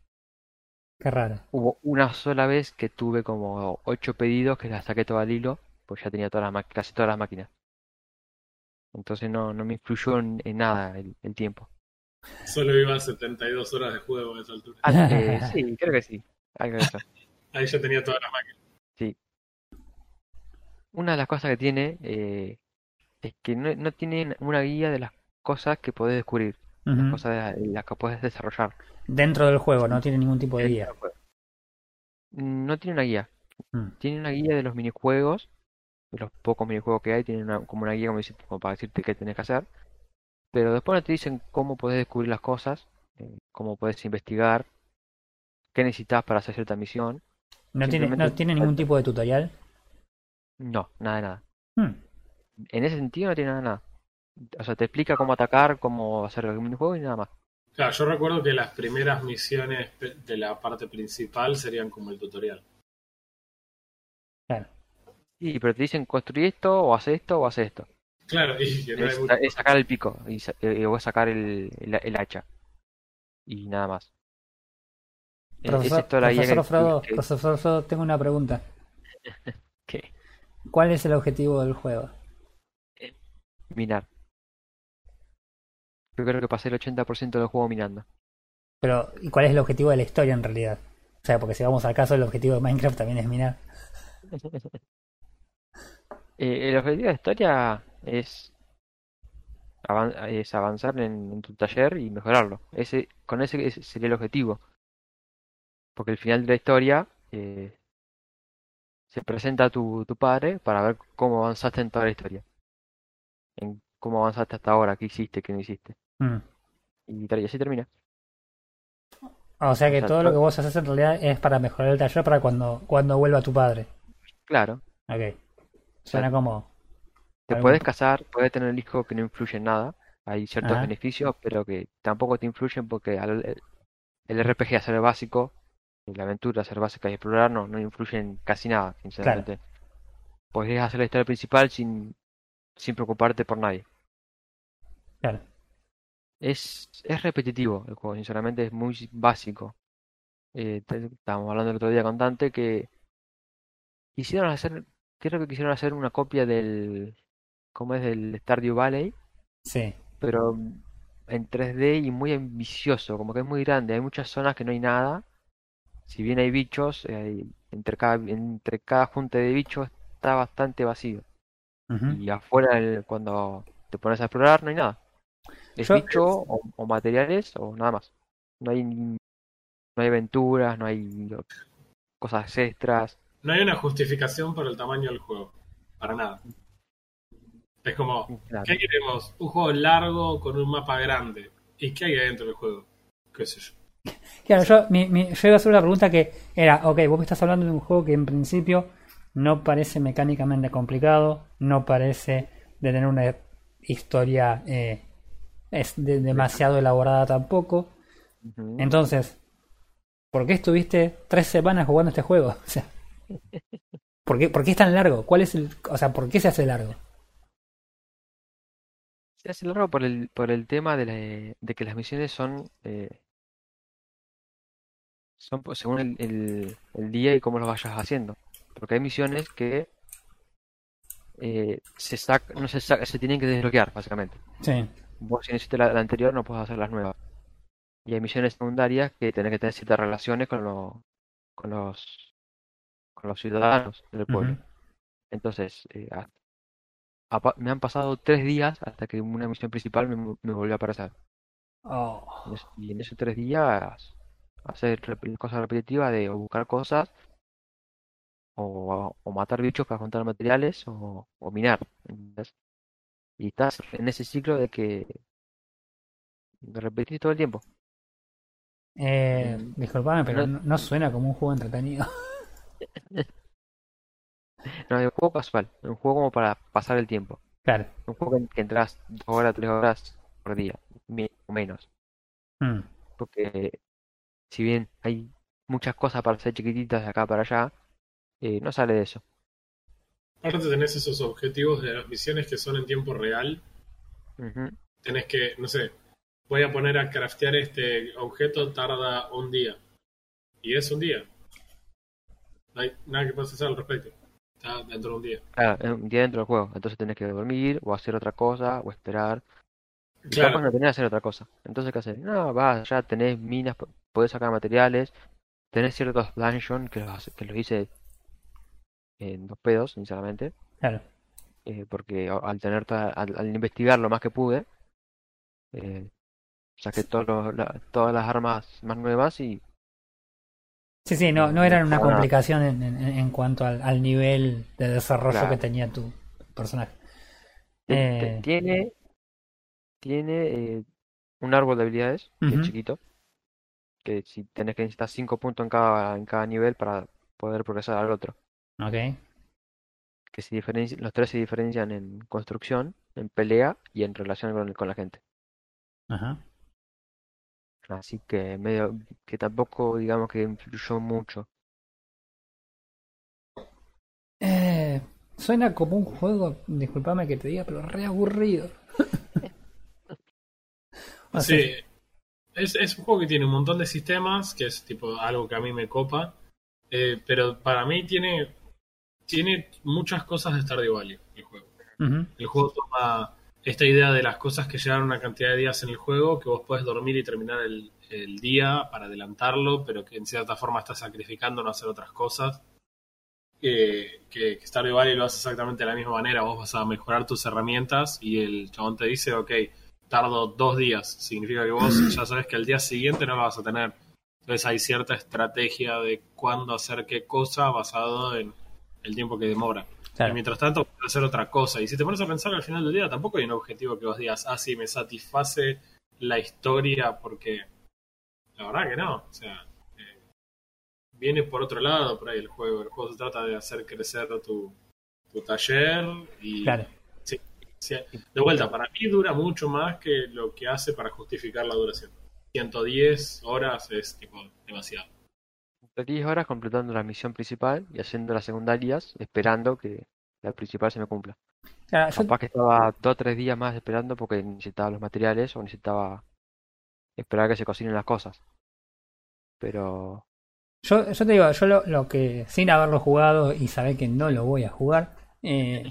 Qué raro. Hubo una sola vez que tuve como ocho pedidos que las saqué todo al hilo, pues ya tenía todas las casi todas las máquinas. Entonces no, no me influyó en, en nada el, el tiempo. Solo iba 72 horas de juego a esa altura. Ah, eh, sí, creo que sí. Algo de eso. Ahí ya tenía todas las máquinas. Una de las cosas que tiene eh, es que no, no tiene una guía de las cosas que podés descubrir, las cosas de- las que podés desarrollar. Dentro del juego, no tiene ningún tipo de guía. No tiene una guía. Mm. Tiene una guía de los minijuegos, de los pocos minijuegos que hay, tiene una, como una guía como, decir- como para decirte qué tenés que hacer. Pero después no te dicen cómo podés descubrir las cosas, eh, cómo podés investigar, qué necesitas para hacer cierta misión. No tiene, no tiene ningún tipo de tutorial. No, nada de nada. Hmm. En ese sentido no tiene nada de nada. O sea, te explica cómo atacar, cómo hacer el minijuego y nada más. Claro, yo recuerdo que las primeras misiones de la parte principal serían como el tutorial. Claro. Sí, pero te dicen construir esto, o hace esto, o hace esto. Claro, y que no hay Es, mucho. es sacar el pico y, sa- eh, o es sacar el, el, el hacha. Y nada más. Eh, Profesor, es profesor Frodo, que- profesor Frodo, tengo una pregunta. que ¿Cuál es el objetivo del juego? minar. Yo creo que pasé el 80% del juego minando. Pero, ¿y cuál es el objetivo de la historia en realidad? O sea, porque si vamos al caso, el objetivo de Minecraft también es minar. Eh, el objetivo de la historia es, avan- es avanzar en, en tu taller y mejorarlo. Ese, con ese, ese sería el objetivo. Porque el final de la historia eh, se presenta a tu, tu padre para ver cómo avanzaste en toda la historia. En cómo avanzaste hasta ahora, qué hiciste, qué no hiciste. Mm. Y, tal, y así termina. O sea que O sea, todo lo que vos haces en realidad es para mejorar el taller para cuando, cuando vuelva tu padre. Claro. Ok. Suena como. Te algún- puedes casar, puedes tener el hijo que no influye en nada. Hay ciertos Ajá. beneficios, pero que tampoco te influyen porque al- el, el RPG hacer básico, y la aventura hacer básica y explorar no, no influyen casi nada, sinceramente. Podrías hacer la historia principal sin, sin preocuparte por nadie. Claro. Es, es repetitivo el juego, sinceramente es muy básico. Eh, estábamos hablando el otro día con Dante que quisieron hacer, creo que quisieron hacer una copia del, ¿cómo es? Del Stardew Valley, Sí. pero en 3D y muy ambicioso, como que es muy grande, hay muchas zonas que no hay nada. Si bien hay bichos, eh, entre cada, entre cada junta de bichos está bastante vacío. Y afuera, el- cuando te pones a explorar, no hay nada. Es Yo- bicho o, o materiales o nada más. No hay, no hay aventuras, no hay cosas extras. No hay una justificación para el tamaño del juego. Para nada. Es como, Claro. ¿qué queremos? Un juego largo con un mapa grande. ¿Y qué hay adentro del juego? ¿Qué sé yo? Claro, yo, mi, mi- yo iba a hacer una pregunta que era, ok, vos me estás hablando de un juego que en principio no parece mecánicamente complicado, no parece de tener una historia eh, es de- demasiado elaborada tampoco. Entonces, ¿por qué estuviste tres semanas jugando este juego? O sea, ¿por qué, por qué es tan largo? ¿Cuál es el, o sea, ¿por qué se hace largo? Se hace largo por el, por el tema de, la- de que las misiones son, eh, son según el, el, el día y cómo lo vayas haciendo. Porque hay misiones que eh, se sac- no se, sac- se tienen que desbloquear, básicamente. Sí, Vos si no hiciste la, la anterior no puedes hacer las nuevas. Y hay misiones secundarias que tenés que tener ciertas relaciones con, lo- con los con los ciudadanos del pueblo. Entonces, eh, a- me han pasado tres días hasta que una misión principal me, me volvió a aparecer. Oh, Y en esos tres días hacer cosas repetitivas de o buscar cosas o, o matar bichos para juntar materiales o, o minar. ¿entendés? Y estás en ese ciclo de que de repetir todo el tiempo. eh, Mm. disculpame, pero No- suena como un juego entretenido. No, es un juego casual, es un juego como para pasar el tiempo. Claro. Un juego que, entras dos horas, tres horas por día, o menos. Mm. Porque si bien hay muchas cosas para hacer chiquititas de acá para allá, eh, no sale de eso. Aparte tenés esos objetivos de las misiones que son en tiempo real. Tenés que, no sé, voy a poner a craftear este objeto, tarda un día. Y es un día. No hay nada que puedas hacer al respecto. Está dentro de un día. Claro, es un día dentro del juego, entonces tenés que dormir o hacer otra cosa o esperar. Y capaz Claro, no tenés que hacer otra cosa. Entonces, ¿qué hacer? No, vas, ya tenés minas, po- podés sacar materiales, tenés ciertos dungeons que los, que los hice en dos pedos, sinceramente. Claro. eh, porque al tener al, al investigar lo más que pude, eh, saqué todos los- la- todas las armas más nuevas y Sí, sí, no, no eran una complicación en, en- en cuanto al, al nivel de desarrollo Claro. que tenía tu personaje. Eh, tiene tiene eh, un árbol de habilidades que es chiquito, que si tenés que necesitar 5 puntos en cada en cada nivel para poder progresar al otro, ok. que se diferencia, los tres se diferencian en construcción, en pelea y en relación con, con la gente. Ajá. Así que medio que tampoco digamos que influyó mucho. Eh, suena como un juego, discúlpame que te diga, pero re aburrido. O sea, sí. Es, es un juego que tiene un montón de sistemas, que es tipo algo que a mí me copa. eh, pero para mí tiene, tiene muchas cosas de Stardew Valley, el juego. El juego toma esta idea de las cosas que llevan una cantidad de días en el juego, que vos puedes dormir y terminar el, el día para adelantarlo, pero que en cierta forma estás sacrificando no hacer otras cosas. Que, que, que Stardew Valley lo hace exactamente de la misma manera. Vos vas a mejorar tus herramientas y el chabón te dice, ok, tardo dos días. Significa que vos ya sabes que al día siguiente no lo vas a tener. Entonces hay cierta estrategia de cuándo hacer qué cosa basado en el tiempo que demora. claro. Y mientras tanto, puedes hacer otra cosa. Y si te pones a pensar al final del día, tampoco hay un objetivo que vos digas, ah, sí, me satisface la historia, porque la verdad que no. O sea, eh, viene por otro lado por ahí el juego. El juego se trata de hacer crecer tu, tu taller y. Claro. Sí, sí. De vuelta, para mí dura mucho más que lo que hace para justificar la duración. 110 horas es tipo demasiado. Estoy 10 horas completando la misión principal y haciendo las secundarias, esperando que la principal se me cumpla. Claro, yo- Capaz que estaba dos o tres días más esperando porque necesitaba los materiales o necesitaba esperar a que se cocinen las cosas. Pero Yo, yo te digo, yo lo, lo que, sin haberlo jugado y saber que no lo voy a jugar, eh,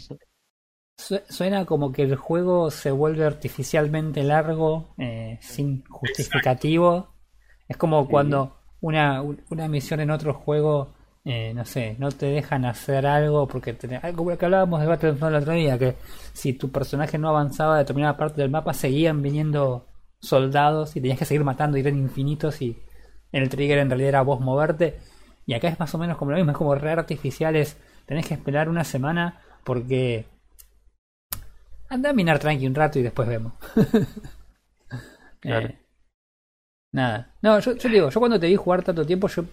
su- suena como que el juego se vuelve artificialmente largo, eh, sin justificativo. Es como Sí. cuando una, una misión en otro juego, eh, no sé, no te dejan hacer algo porque, te- como lo que hablábamos de Battlefront el otro día, que si tu personaje no avanzaba a determinada parte del mapa, seguían viniendo soldados y tenías que seguir matando y eran infinitos y el trigger en realidad era vos moverte. Y acá es más o menos como lo mismo, es como re artificiales. Tenés que esperar una semana porque anda a minar tranqui un rato y después vemos. Claro. Eh, nada. No, yo, yo digo, yo cuando te vi jugar tanto tiempo, yo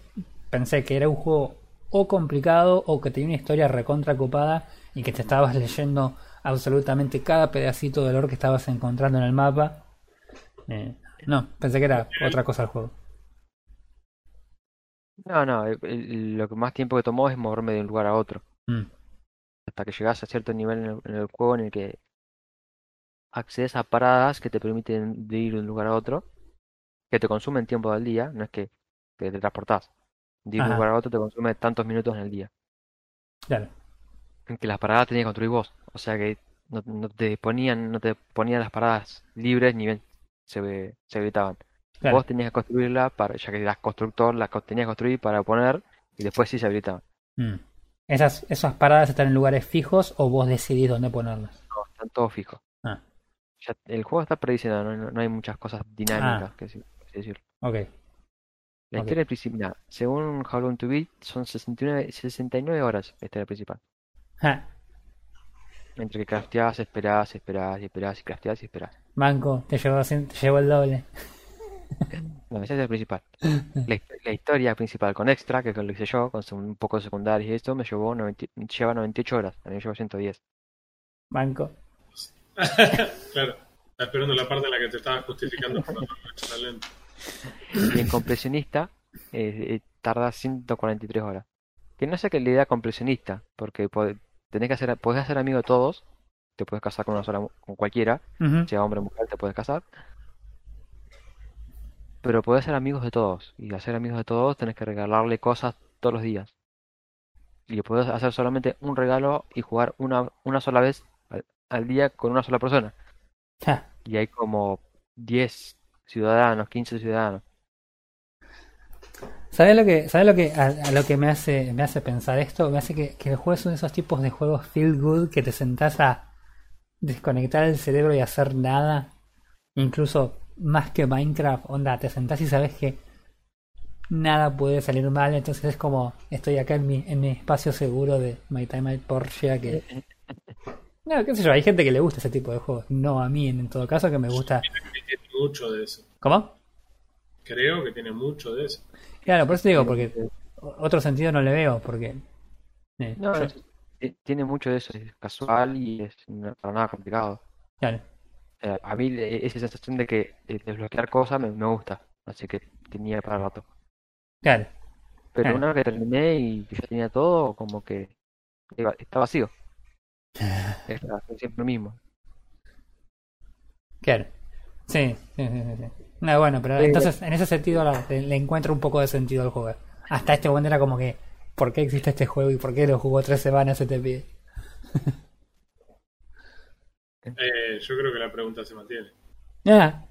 pensé que era un juego o complicado o que tenía una historia recontra ocupada y que te estabas leyendo absolutamente cada pedacito de lore que estabas encontrando en el mapa. Eh, no, pensé que era otra cosa el juego. No, no, el- el- lo que más tiempo que tomó es moverme de un lugar a otro. Mm, Hasta que llegas a cierto nivel en el, en el juego en el que accedes a paradas que te permiten de ir de un lugar a otro, que te consumen tiempo del día, no es que te transportás. De un Ajá. lugar a otro te consume tantos minutos en el día. claro. En que las paradas tenías que construir vos. O sea que no, no te ponían, no te ponían las paradas libres ni bien se, se habilitaban. claro. Vos tenías que construirla para, ya que eras constructor, las tenías que construir para poner y después sí se habilitaban. Mm. Esas, ¿Esas paradas están en lugares fijos o vos decidís dónde ponerlas? No, están todos fijos. Ah, Ya, el juego está prediseñado, no, no hay muchas cosas dinámicas Ah. que sí- así decirlo. ok. La Ok. historia principal, según How Long to Beat, son 69, 69 horas la historia principal. Ja, Entre que crafteás, esperás, esperás, y esperás, y crafteás y esperás. Banco, te llevó, te llevó el doble. No, esa es la principal. La, hist- la historia principal con extra, que lo hice yo, con un poco de secundarios y esto, me llevó 90 lleva 98 horas. A mí me llevó 110. Banco. Claro. Está esperando la parte en la que te estabas justificando por el talento. Y en completionista eh, eh, tarda 143 horas. Que no sé qué es la idea completionista, porque po- tenés que hacer, podés hacer amigo de todos, te puedes casar con una sola, con cualquiera, sea hombre o mujer, te puedes casar. Pero podés ser amigos de todos, y hacer amigos de todos tenés que regalarle cosas todos los días. Y podés hacer solamente un regalo y jugar una, una sola vez al, al día con una sola persona. Y hay como 10 ciudadanos, 15 ciudadanos. ¿Sabes lo que, sabes lo que a, a lo que me hace, me hace pensar esto? Me hace que, que el juego es uno de esos tipos de juegos feel good que te sentás a desconectar el cerebro y hacer nada. Incluso más que Minecraft, onda, te sentás y sabes que nada puede salir mal, entonces es como estoy acá en mi, en mi espacio seguro de My Time at Porsche que no, qué sé yo, hay gente que le gusta ese tipo de juegos, no a mí en, todo caso que me gusta. Tiene mucho de eso. ¿Cómo? Creo que tiene mucho de eso. Claro, por eso te digo, porque otro sentido no le veo, porque eh, No, yo- es- ti- tiene mucho de eso, es casual y es no- para nada complicado. claro. Eh, a mí eh, esa sensación de que eh, desbloquear cosas me, me gusta, así que tenía para rato. Claro, Pero Claro. una vez que terminé y que ya tenía todo, como que está vacío. Está siempre lo mismo. claro. Sí, sí, sí, sí, sí. No, bueno, pero Sí. entonces en ese sentido la- le, le encuentro un poco de sentido al juego. Hasta este momento era como que, ¿por qué existe este juego y por qué lo jugó tres semanas este pibe? Eh, yo creo que la pregunta se mantiene. Ah,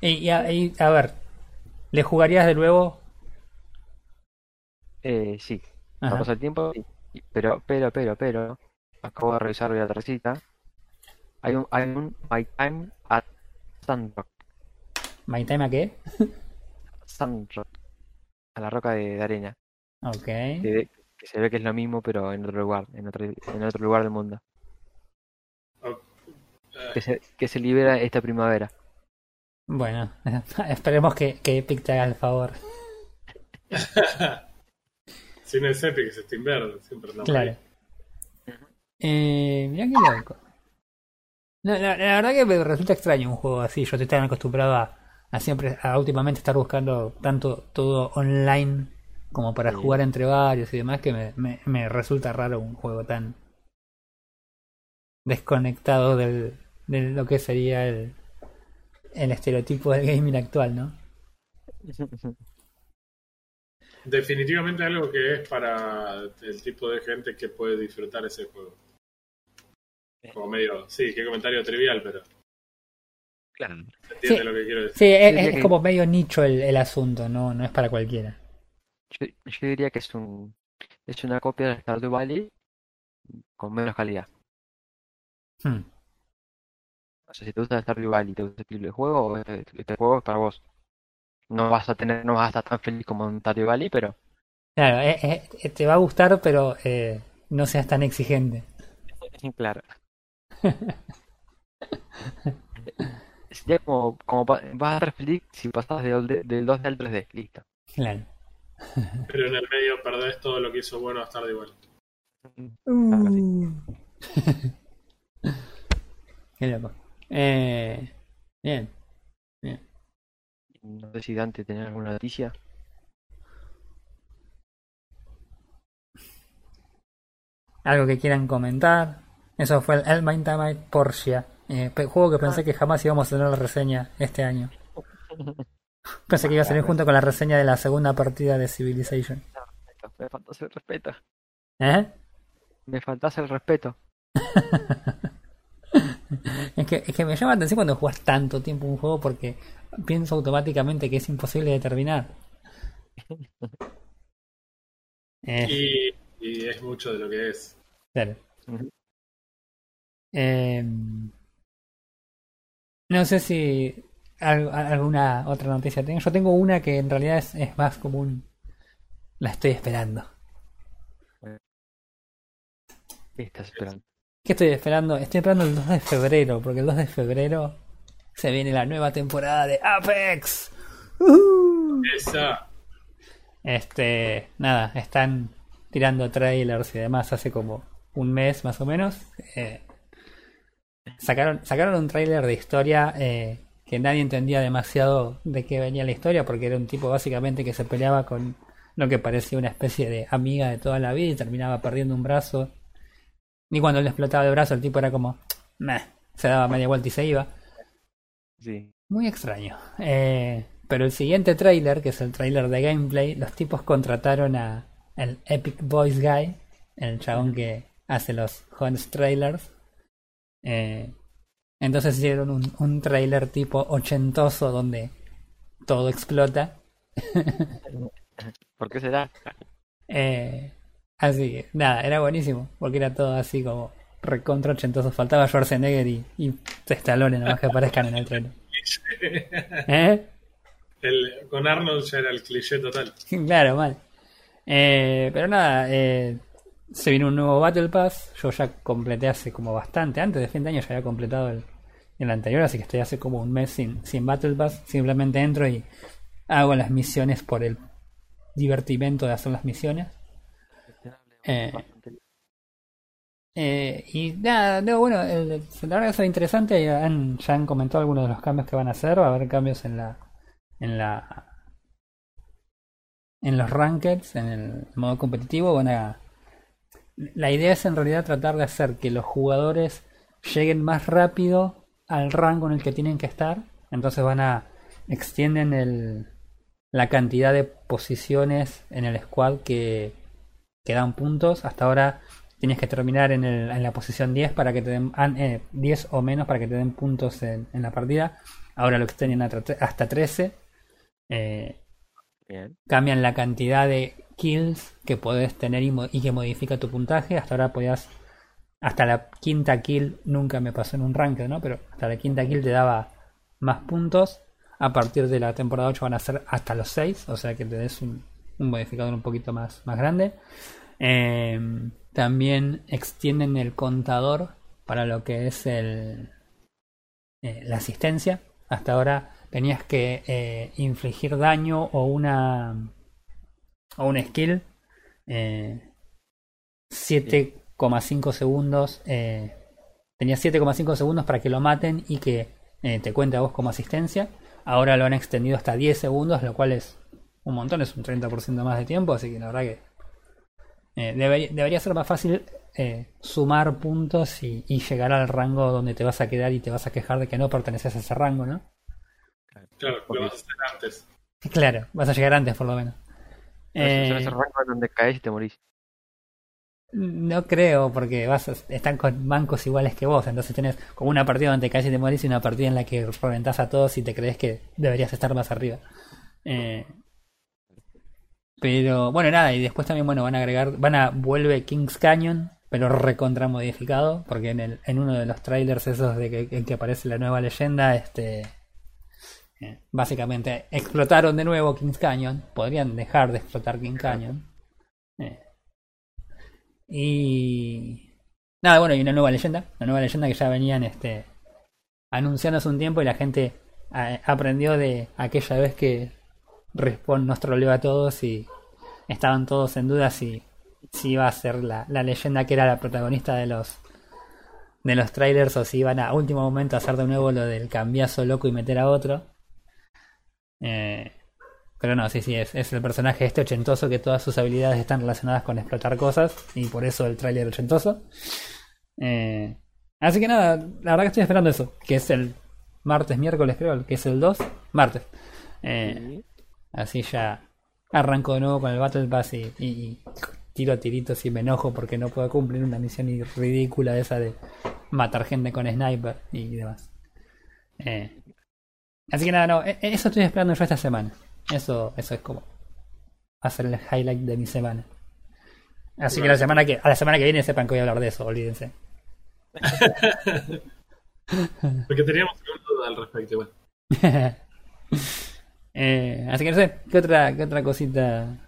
y, y a, y, a ver, ¿le jugarías de nuevo? Eh, sí, Ajá. pasa el tiempo, pero, pero, pero, pero, acabo de revisar la tardecita. Hay un, hay un My Time at Sandrock, ¿My Time a qué? Sandrock, a la roca de, de arena, Ok. que, que se ve que es lo mismo, pero en otro lugar, en otro, en otro lugar del mundo. Que se, que se libera esta primavera. Bueno, esperemos que, que Epic te haga el favor. si no es Epic, es Steam Verde. Siempre andamos Claro. ahí. Eh, mirá qué loco. No, la, la verdad que me resulta extraño un juego así. Yo estoy tan acostumbrado a, a siempre, a últimamente estar buscando tanto todo online como para Sí. jugar entre varios y demás que me, me, me resulta raro un juego tan desconectado del, de lo que sería el, el estereotipo del gaming actual, ¿no? Definitivamente algo que es para el tipo de gente que puede disfrutar ese juego. Como medio, sí, qué comentario trivial, pero Claro. se entiende Sí. lo que quiero decir. Sí, es, como medio nicho el, el asunto, no, no es para cualquiera. Yo, yo diría que es un es una copia del Stardew Valley con menos calidad. Hmm. O sea, si te gusta Stardew Valley te gusta este estilo de juego, este, este, juego es para vos. No vas a tener, no vas a estar tan feliz como en Stardew Valley, pero... Claro, eh, eh, te va a gustar, pero eh, no seas tan exigente. claro. Sería como, como vas a estar feliz si pasas del, 2D al 3D, listo. Claro. Pero en el medio perdés todo lo que hizo bueno a Stardew Valley. Uh. Qué loco. Eh. Bien. No sé si Dante tenía alguna noticia. Algo que quieran comentar. Eso fue el Mind Porsche. Eh, juego que pensé que jamás íbamos a tener la reseña este año. Pensé que iba a salir junto con la reseña de la segunda partida de Civilization. Me faltase el respeto. ¿Eh? Me faltase el respeto. es, que, es que me llama la atención cuando juegas tanto tiempo un juego porque pienso automáticamente que es imposible de terminar. Eh. Y, es mucho de lo que es. Claro. eh, no sé si alguna otra noticia tengo. Yo tengo una que en realidad es, es más común. La estoy esperando. ¿Qué estás esperando? ¿Qué estoy esperando? Estoy esperando el 2 de febrero, porque el 2 de febrero se viene la nueva temporada de Apex. Esa. Este, nada, están tirando trailers y demás hace como un mes más o menos. Eh, sacaron, sacaron un trailer de historia eh, que nadie entendía demasiado de qué venía la historia, porque era un tipo básicamente que se peleaba con lo que parecía una especie de amiga de toda la vida y terminaba perdiendo un brazo ni cuando le explotaba el brazo el tipo era como, meh, se daba media vuelta y se iba. Sí. Muy extraño. Eh, pero el siguiente trailer, que es el trailer de gameplay, los tipos contrataron a el Epic Voice Guy, el chabón que hace los Honest trailers. Eh, entonces hicieron un, un trailer tipo ochentoso donde todo explota. ¿Por qué será? Eh, Así que, nada, era buenísimo, porque era todo así como recontra ochentoso. Faltaba Schwarzenegger y, y Stallone nada más que aparezcan en el tren. ¿Eh? El, con Arnold ya era el cliché total. claro, mal. Eh, pero nada, eh, se vino un nuevo Battle Pass. Yo ya completé hace como bastante, antes de fin de año ya había completado el, el anterior, así que estoy hace como un mes sin, sin Battle Pass. Simplemente entro y hago las misiones por el divertimento de hacer las misiones. Eh, eh, y nada, no, bueno, el, la verdad es interesante. Han, ya han comentado algunos de los cambios que van a hacer. Va a haber cambios en la. En la. En los rankeds, en el modo competitivo. Van a. La idea es en realidad tratar de hacer que los jugadores lleguen más rápido al rango en el que tienen que estar. Entonces van a. Extienden el, la cantidad de posiciones en el squad que que dan puntos. Hasta ahora tienes que terminar en, el, en la posición 10 para que te den 10 eh, o menos para que te den puntos en, la partida. Ahora lo extienden hasta 13. Eh, cambian la cantidad de kills que podés tener y, que modifica tu puntaje. Hasta ahora podías. Hasta la quinta kill nunca me pasó en un ranking, ¿no? Pero hasta la quinta kill te daba más puntos. A partir de la temporada 8 van a ser hasta los 6. O sea que te des un, un modificador un poquito más, más grande. Eh, también extienden el contador para lo que es el, eh, la asistencia. Hasta ahora tenías que eh, infligir daño o una o un skill 7,5 segundos. tenías 7,5 segundos para que lo maten y que te cuente a vos como asistencia. Ahora lo han extendido hasta 10 segundos, lo cual es un montón, es un 30% más de tiempo, así que la verdad que eh, debería, ser más fácil eh, sumar puntos y, llegar al rango donde te vas a quedar y te vas a quejar de que no perteneces a ese rango, ¿no? Claro, lo vas a hacer antes. Claro, vas a llegar antes por lo menos. Eh, ese rango donde caes y te morís. No creo, porque vas están con bancos iguales que vos. Entonces tenés como una partida donde caes y te morís y una partida en la que reventás a todos y te crees que deberías estar más arriba. Eh, pero bueno, nada, y después también bueno, van a agregar, van a vuelve Kings Canyon, pero recontra modificado, porque en, el, en uno de los trailers esos de que, en que aparece la nueva leyenda, este eh, básicamente explotaron de nuevo Kings Canyon, podrían dejar de explotar King Canyon. Eh, y nada, bueno, y una nueva leyenda, una nueva leyenda que ya venían este anunciando hace un tiempo y la gente eh, aprendió de aquella vez que Respawn nos troleó a todos y estaban todos en duda si si iba a ser la, la leyenda que era la protagonista de los de los trailers o si iban a último momento a hacer de nuevo lo del cambiazo loco y meter a otro. Eh, pero no, sí, sí, es, es el personaje este ochentoso que todas sus habilidades están relacionadas con explotar cosas y por eso el trailer ochentoso. Eh, así que nada, la verdad que estoy esperando eso, que es el martes, miércoles creo, que es el 2, martes. Eh, así ya arranco de nuevo con el Battle Pass y, y tiro a tiritos y me enojo porque no puedo cumplir una misión ridícula esa de matar gente con sniper y demás. Eh, así que nada, no, e, eso estoy esperando yo esta semana. Eso, eso es como hacer el highlight de mi semana. Así que la semana que a la semana que viene sepan que voy a hablar de eso, olvídense. Porque teníamos duda al respecto, igual. eh, así que no sé, ¿qué otra, qué otra cosita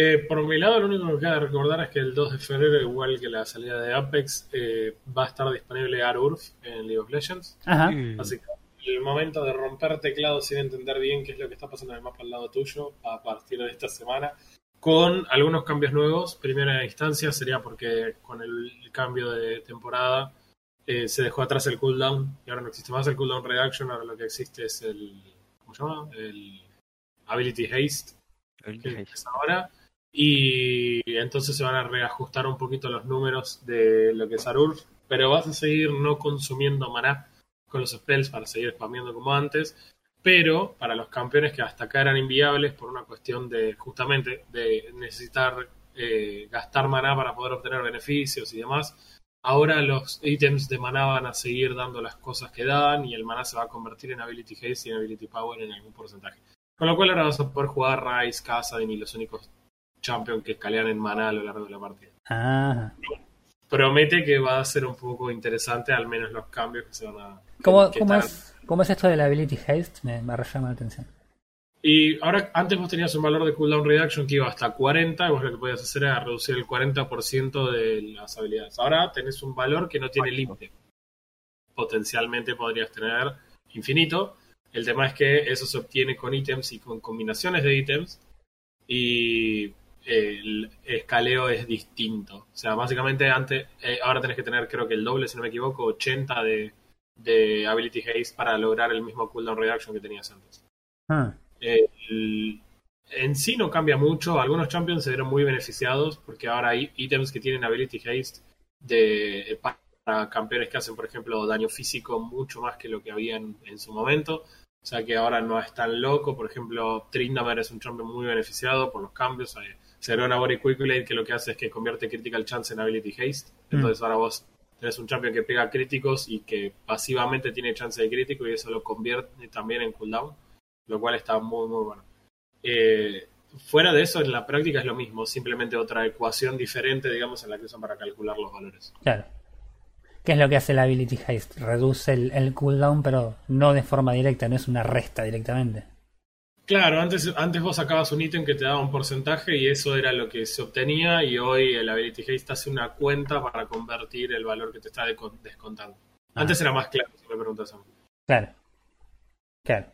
Eh, por mi lado, lo único que queda recordar es que el 2 de febrero, igual que la salida de Apex, eh, va a estar disponible ARURF en League of Legends. Así que el momento de romper teclado sin entender bien qué es lo que está pasando en el mapa al lado tuyo a partir de esta semana, con algunos cambios nuevos. Primera instancia sería porque con el cambio de temporada eh, se dejó atrás el cooldown y ahora no existe más el cooldown reduction, ahora lo que existe es el. ¿Cómo se llama? El Ability Haste. Que es ahora y entonces se van a reajustar un poquito los números de lo que es Arur, pero vas a seguir no consumiendo maná con los spells para seguir spameando como antes, pero para los campeones que hasta acá eran inviables por una cuestión de justamente de necesitar eh, gastar maná para poder obtener beneficios y demás, ahora los ítems de maná van a seguir dando las cosas que dan y el maná se va a convertir en ability haste y en ability power en algún porcentaje. Con lo cual ahora vas a poder jugar Rise, Casa y los únicos champion que escalean en mana a lo largo de la partida. Ah. Promete que va a ser un poco interesante, al menos los cambios que se van a. ¿Cómo, cómo, es, ¿cómo es, esto de la Ability Haste? Me, me llama la atención. Y ahora, antes vos tenías un valor de cooldown reduction que iba hasta 40, y vos lo que podías hacer era reducir el 40% de las habilidades. Ahora tenés un valor que no tiene límite. Potencialmente podrías tener infinito. El tema es que eso se obtiene con ítems y con combinaciones de ítems. Y el escaleo es distinto. O sea, básicamente antes, eh, ahora tenés que tener creo que el doble, si no me equivoco, 80 de, de Ability Haste para lograr el mismo cooldown reduction que tenías antes. Ah. En sí no cambia mucho. Algunos champions se vieron muy beneficiados porque ahora hay ítems que tienen Ability Haste de, para campeones que hacen, por ejemplo, daño físico mucho más que lo que había en su momento. O sea que ahora no es tan loco. Por ejemplo, Trindamer es un champion muy beneficiado por los cambios. Se una Body Quick que lo que hace es que convierte Critical Chance en Ability Haste. Mm. Entonces ahora vos tenés un champion que pega críticos y que pasivamente tiene chance de crítico y eso lo convierte también en cooldown. Lo cual está muy, muy bueno. Eh, fuera de eso, en la práctica es lo mismo. Simplemente otra ecuación diferente, digamos, en la que usan para calcular los valores. Claro. ¿Qué es lo que hace la Ability Haste? Reduce el, cooldown, pero no de forma directa, no es una resta directamente. Claro, antes, antes vos sacabas un ítem que te daba un porcentaje y eso era lo que se obtenía y hoy el Ability Haste hace una cuenta para convertir el valor que te está descontando. Ah. Antes era más claro, si me preguntas a mí. Claro. Claro.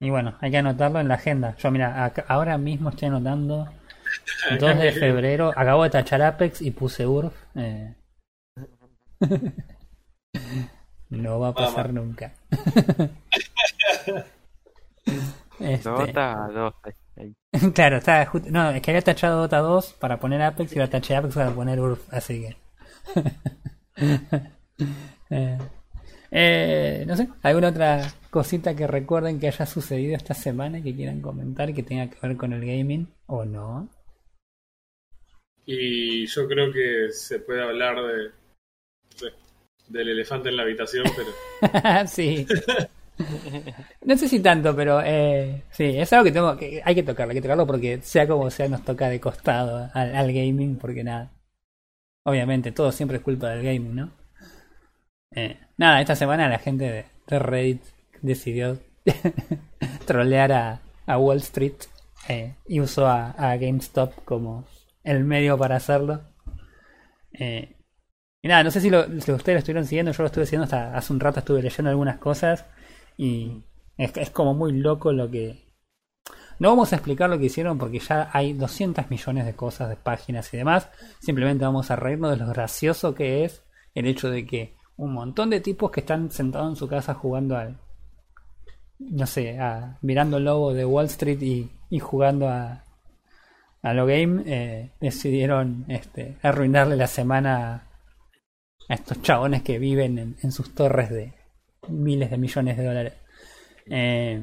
Y bueno, hay que anotarlo en la agenda. Yo mira, ahora mismo estoy anotando 2 de febrero, acabo de tachar Apex y puse URF. Eh, no va a pasar nunca. este... Dota 2. claro, está no, es que había tachado Dota 2 para poner Apex y lo taché Apex para poner URF, así que. Eh, eh, no sé, ¿alguna otra cosita que recuerden que haya sucedido esta semana que quieran comentar que tenga que ver con el gaming o no? Y yo creo que se puede hablar de, del elefante en la habitación, pero. sí. No sé si tanto, pero eh, sí, es algo que tengo que hay que tocarlo, hay que tocarlo porque sea como sea nos toca de costado al, al gaming, porque nada. Obviamente, todo siempre es culpa del gaming, ¿no? Eh, nada, esta semana la gente de, de Reddit decidió trolear a, Wall Street eh, y usó a, GameStop como el medio para hacerlo. Eh, y nada, no sé si, lo, ustedes lo estuvieron siguiendo, yo lo estuve siguiendo hasta hace un rato, estuve leyendo algunas cosas y es, es como muy loco lo que... No vamos a explicar lo que hicieron porque ya hay 200 millones de cosas, de páginas y demás. Simplemente vamos a reírnos de lo gracioso que es el hecho de que un montón de tipos que están sentados en su casa jugando al... No sé, a, mirando el logo de Wall Street y, y jugando a, a lo game, eh, decidieron este, arruinarle la semana a estos chabones que viven en, en sus torres de miles de millones de dólares. Eh,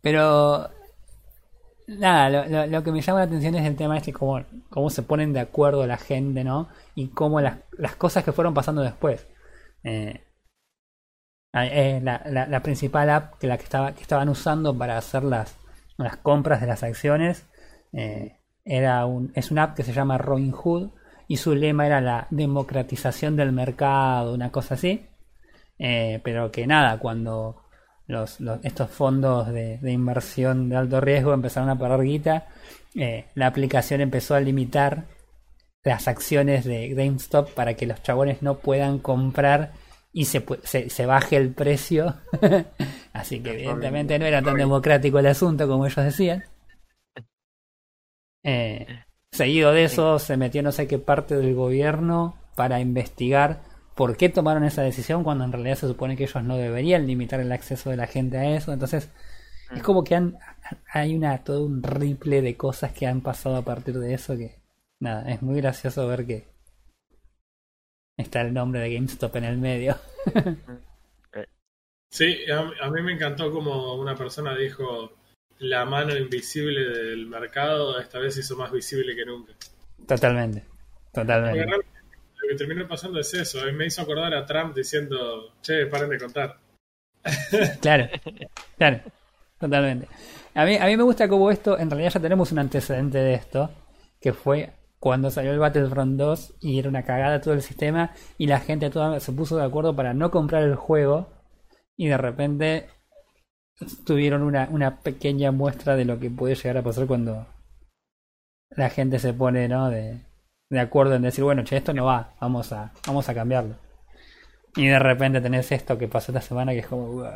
pero nada, lo, lo, lo, que me llama la atención es el tema este, cómo, cómo se ponen de acuerdo la gente, ¿no? Y cómo las, las cosas que fueron pasando después. Eh, eh, la, la, principal app que la que estaba que estaban usando para hacer las, las compras de las acciones eh, era un es una app que se llama Robinhood y su lema era la democratización del mercado una cosa así pero que nada cuando los, estos fondos de, de, inversión de alto riesgo empezaron a parar guita, la aplicación empezó a limitar las acciones de GameStop para que los chabones no puedan comprar y se, se, se baje el precio. Así que evidentemente no era tan democrático el asunto como ellos decían. Eh, seguido de eso se metió no sé qué parte del gobierno para investigar por qué tomaron esa decisión cuando en realidad se supone que ellos no deberían limitar el acceso de la gente a eso. Entonces, mm. es como que han, hay una todo un ripple de cosas que han pasado a partir de eso que nada, es muy gracioso ver que está el nombre de GameStop en el medio. sí, a, a mí me encantó como una persona dijo la mano invisible del mercado esta vez hizo más visible que nunca. Totalmente, totalmente lo que terminó pasando es eso. A mí me hizo acordar a Trump diciendo, che, paren de contar. claro, claro, totalmente. A mí, a mí me gusta como esto, en realidad ya tenemos un antecedente de esto, que fue cuando salió el Battlefront 2 y era una cagada todo el sistema y la gente toda se puso de acuerdo para no comprar el juego y de repente tuvieron una, una pequeña muestra de lo que puede llegar a pasar cuando la gente se pone, ¿no? De, de acuerdo en decir, bueno, che, esto no va, vamos a, vamos a cambiarlo. Y de repente tenés esto que pasó esta semana que es como...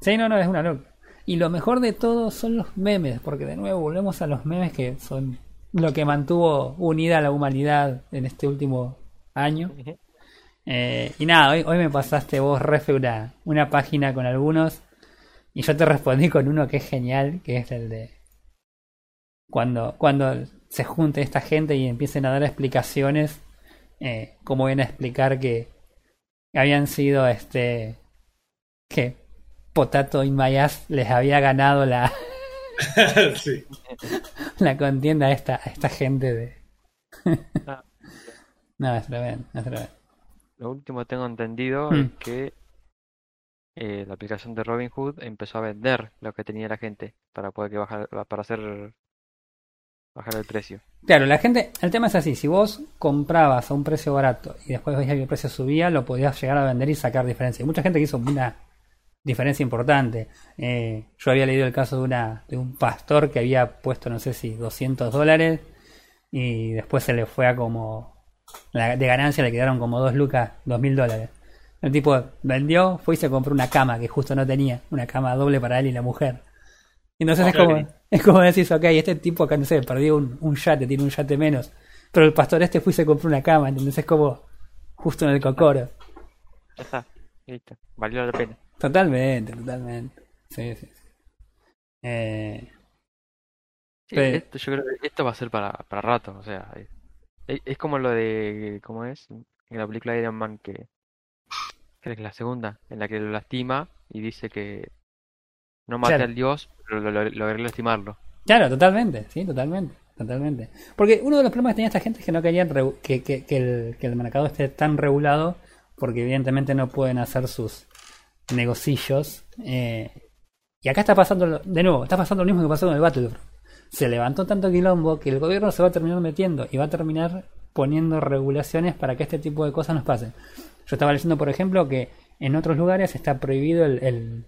Sí, no, no, es una loca. Y lo mejor de todo son los memes, porque de nuevo volvemos a los memes que son lo que mantuvo unida a la humanidad en este último año. Eh, y nada, hoy, hoy me pasaste vos, Refe, una, una página con algunos. Y yo te respondí con uno que es genial, que es el de cuando, cuando se junte esta gente y empiecen a dar explicaciones, eh, como viene a explicar que habían sido este que Potato y Mayas les había ganado la sí. la contienda a esta, a esta gente de no, es tremendo, es tremendo. Lo último que tengo entendido mm. es que eh, la aplicación de Robinhood empezó a vender lo que tenía la gente para poder que bajar, para hacer bajar el precio. Claro, la gente, el tema es así, si vos comprabas a un precio barato y después veías que el precio subía, lo podías llegar a vender y sacar diferencia. Y mucha gente que hizo una diferencia importante. Eh, yo había leído el caso de una de un pastor que había puesto, no sé si 200 dólares y después se le fue a como la, de ganancia le quedaron como 2 lucas, 2 mil dólares. El tipo vendió, fue y se compró una cama que justo no tenía, una cama doble para él y la mujer. Entonces es como, es como decís, ok, este tipo acá, no sé, perdió un, un yate, tiene un yate menos. Pero el pastor este fue y se compró una cama, entonces es como justo en el cocoro. Ya está, listo, valió la pena. Totalmente, totalmente. Sí, sí. Eh... Sí, pero... esto, yo creo que esto va a ser para, para rato, o sea, es, es como lo de, ¿cómo es? En la película de Iron Man que, creo que es la segunda, en la que lo lastima y dice que no mate claro. al dios, pero logré lo, lo, lastimarlo. Claro, totalmente, sí, totalmente. Totalmente. Porque uno de los problemas que tenía esta gente es que no querían que, que, que, el, que el mercado esté tan regulado porque evidentemente no pueden hacer sus negocillos. Eh, y acá está pasando, lo- de nuevo, está pasando lo mismo que pasó con el Battlefront. Se levantó tanto quilombo que el gobierno se va a terminar metiendo y va a terminar poniendo regulaciones para que este tipo de cosas nos pasen. Yo estaba leyendo, por ejemplo, que en otros lugares está prohibido el, el-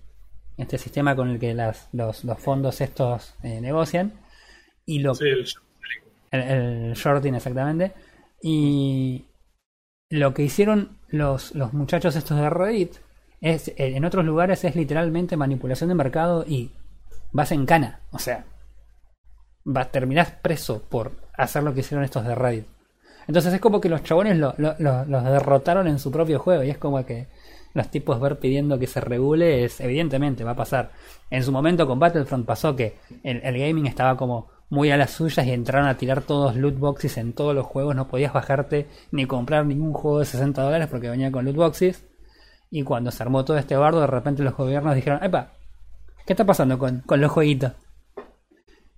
este sistema con el que las, los, los fondos estos eh, negocian. Y lo Sí, el- el, el shorting exactamente. Y lo que hicieron los, los muchachos estos de Reddit es, eh, en otros lugares es literalmente manipulación de mercado y vas en cana. O sea, vas, terminás preso por hacer lo que hicieron estos de Reddit. Entonces es como que los chabones lo- lo- lo- los derrotaron en su propio juego y es como que los tipos ver pidiendo que se regule es evidentemente va a pasar. En su momento con Battlefront pasó que el, el gaming estaba como muy a las suyas y entraron a tirar todos loot boxes en todos los juegos, no podías bajarte ni comprar ningún juego de 60 dólares porque venía con loot boxes. Y cuando se armó todo este bardo, de repente los gobiernos dijeron, epa, ¿qué está pasando con, con los jueguitos?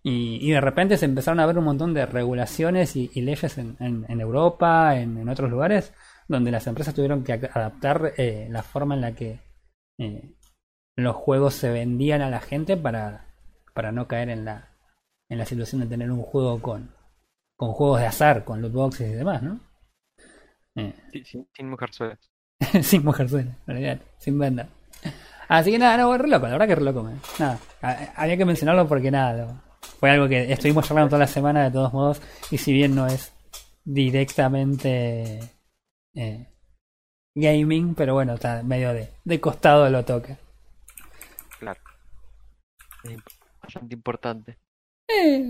Y, y de repente se empezaron a ver un montón de regulaciones y, leyes en, en- en Europa, en, en otros lugares, donde las empresas tuvieron que adaptar eh, la forma en la que eh, los juegos se vendían a la gente para, para no caer en la, en la situación de tener un juego con, con juegos de azar, con loot boxes y demás, ¿no? Eh, sin, sin mujerzuelas. sin mujerzuela, sin venda. Así que nada, no, re loco, la verdad que re loco. Nada, había que mencionarlo porque nada, fue algo que estuvimos charlando toda la semana de todos modos y si bien no es directamente eh, gaming, pero bueno, está medio de, de costado lo toca. Claro. Es bastante importante. Eh,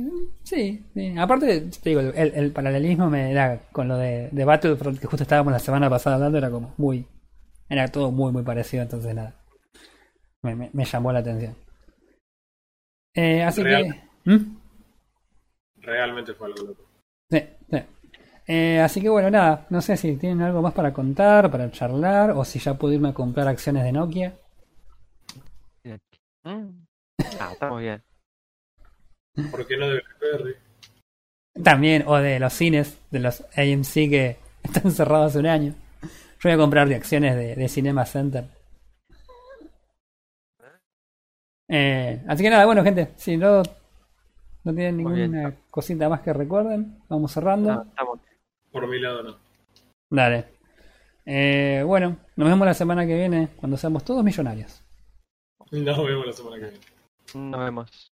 sí, sí. Aparte, te digo, el, el paralelismo me era con lo de, de Battlefront que justo estábamos la semana pasada hablando, era como muy. Era todo muy, muy parecido, entonces nada. Me, me- me llamó la atención. Eh, así Real. que. ¿Mm? realmente fue algo loco. Sí, sí. Eh, así que bueno, nada. No sé si tienen algo más para contar, para charlar, o si ya puedo irme a comprar acciones de Nokia. Mm. Ah, estamos bien. ¿Por qué no de BlackBerry? También, o de los cines, de los AMC que están cerrados hace un año. Yo voy a comprar de acciones de, de Cinema Center. Eh, así que nada, bueno, gente, si no, no tienen ninguna cosita más que recuerden, vamos cerrando. Ah, estamos. Por mi lado no. Dale. Eh, bueno, nos vemos la semana que viene cuando seamos todos millonarios. Nos vemos la semana que viene. Nos vemos.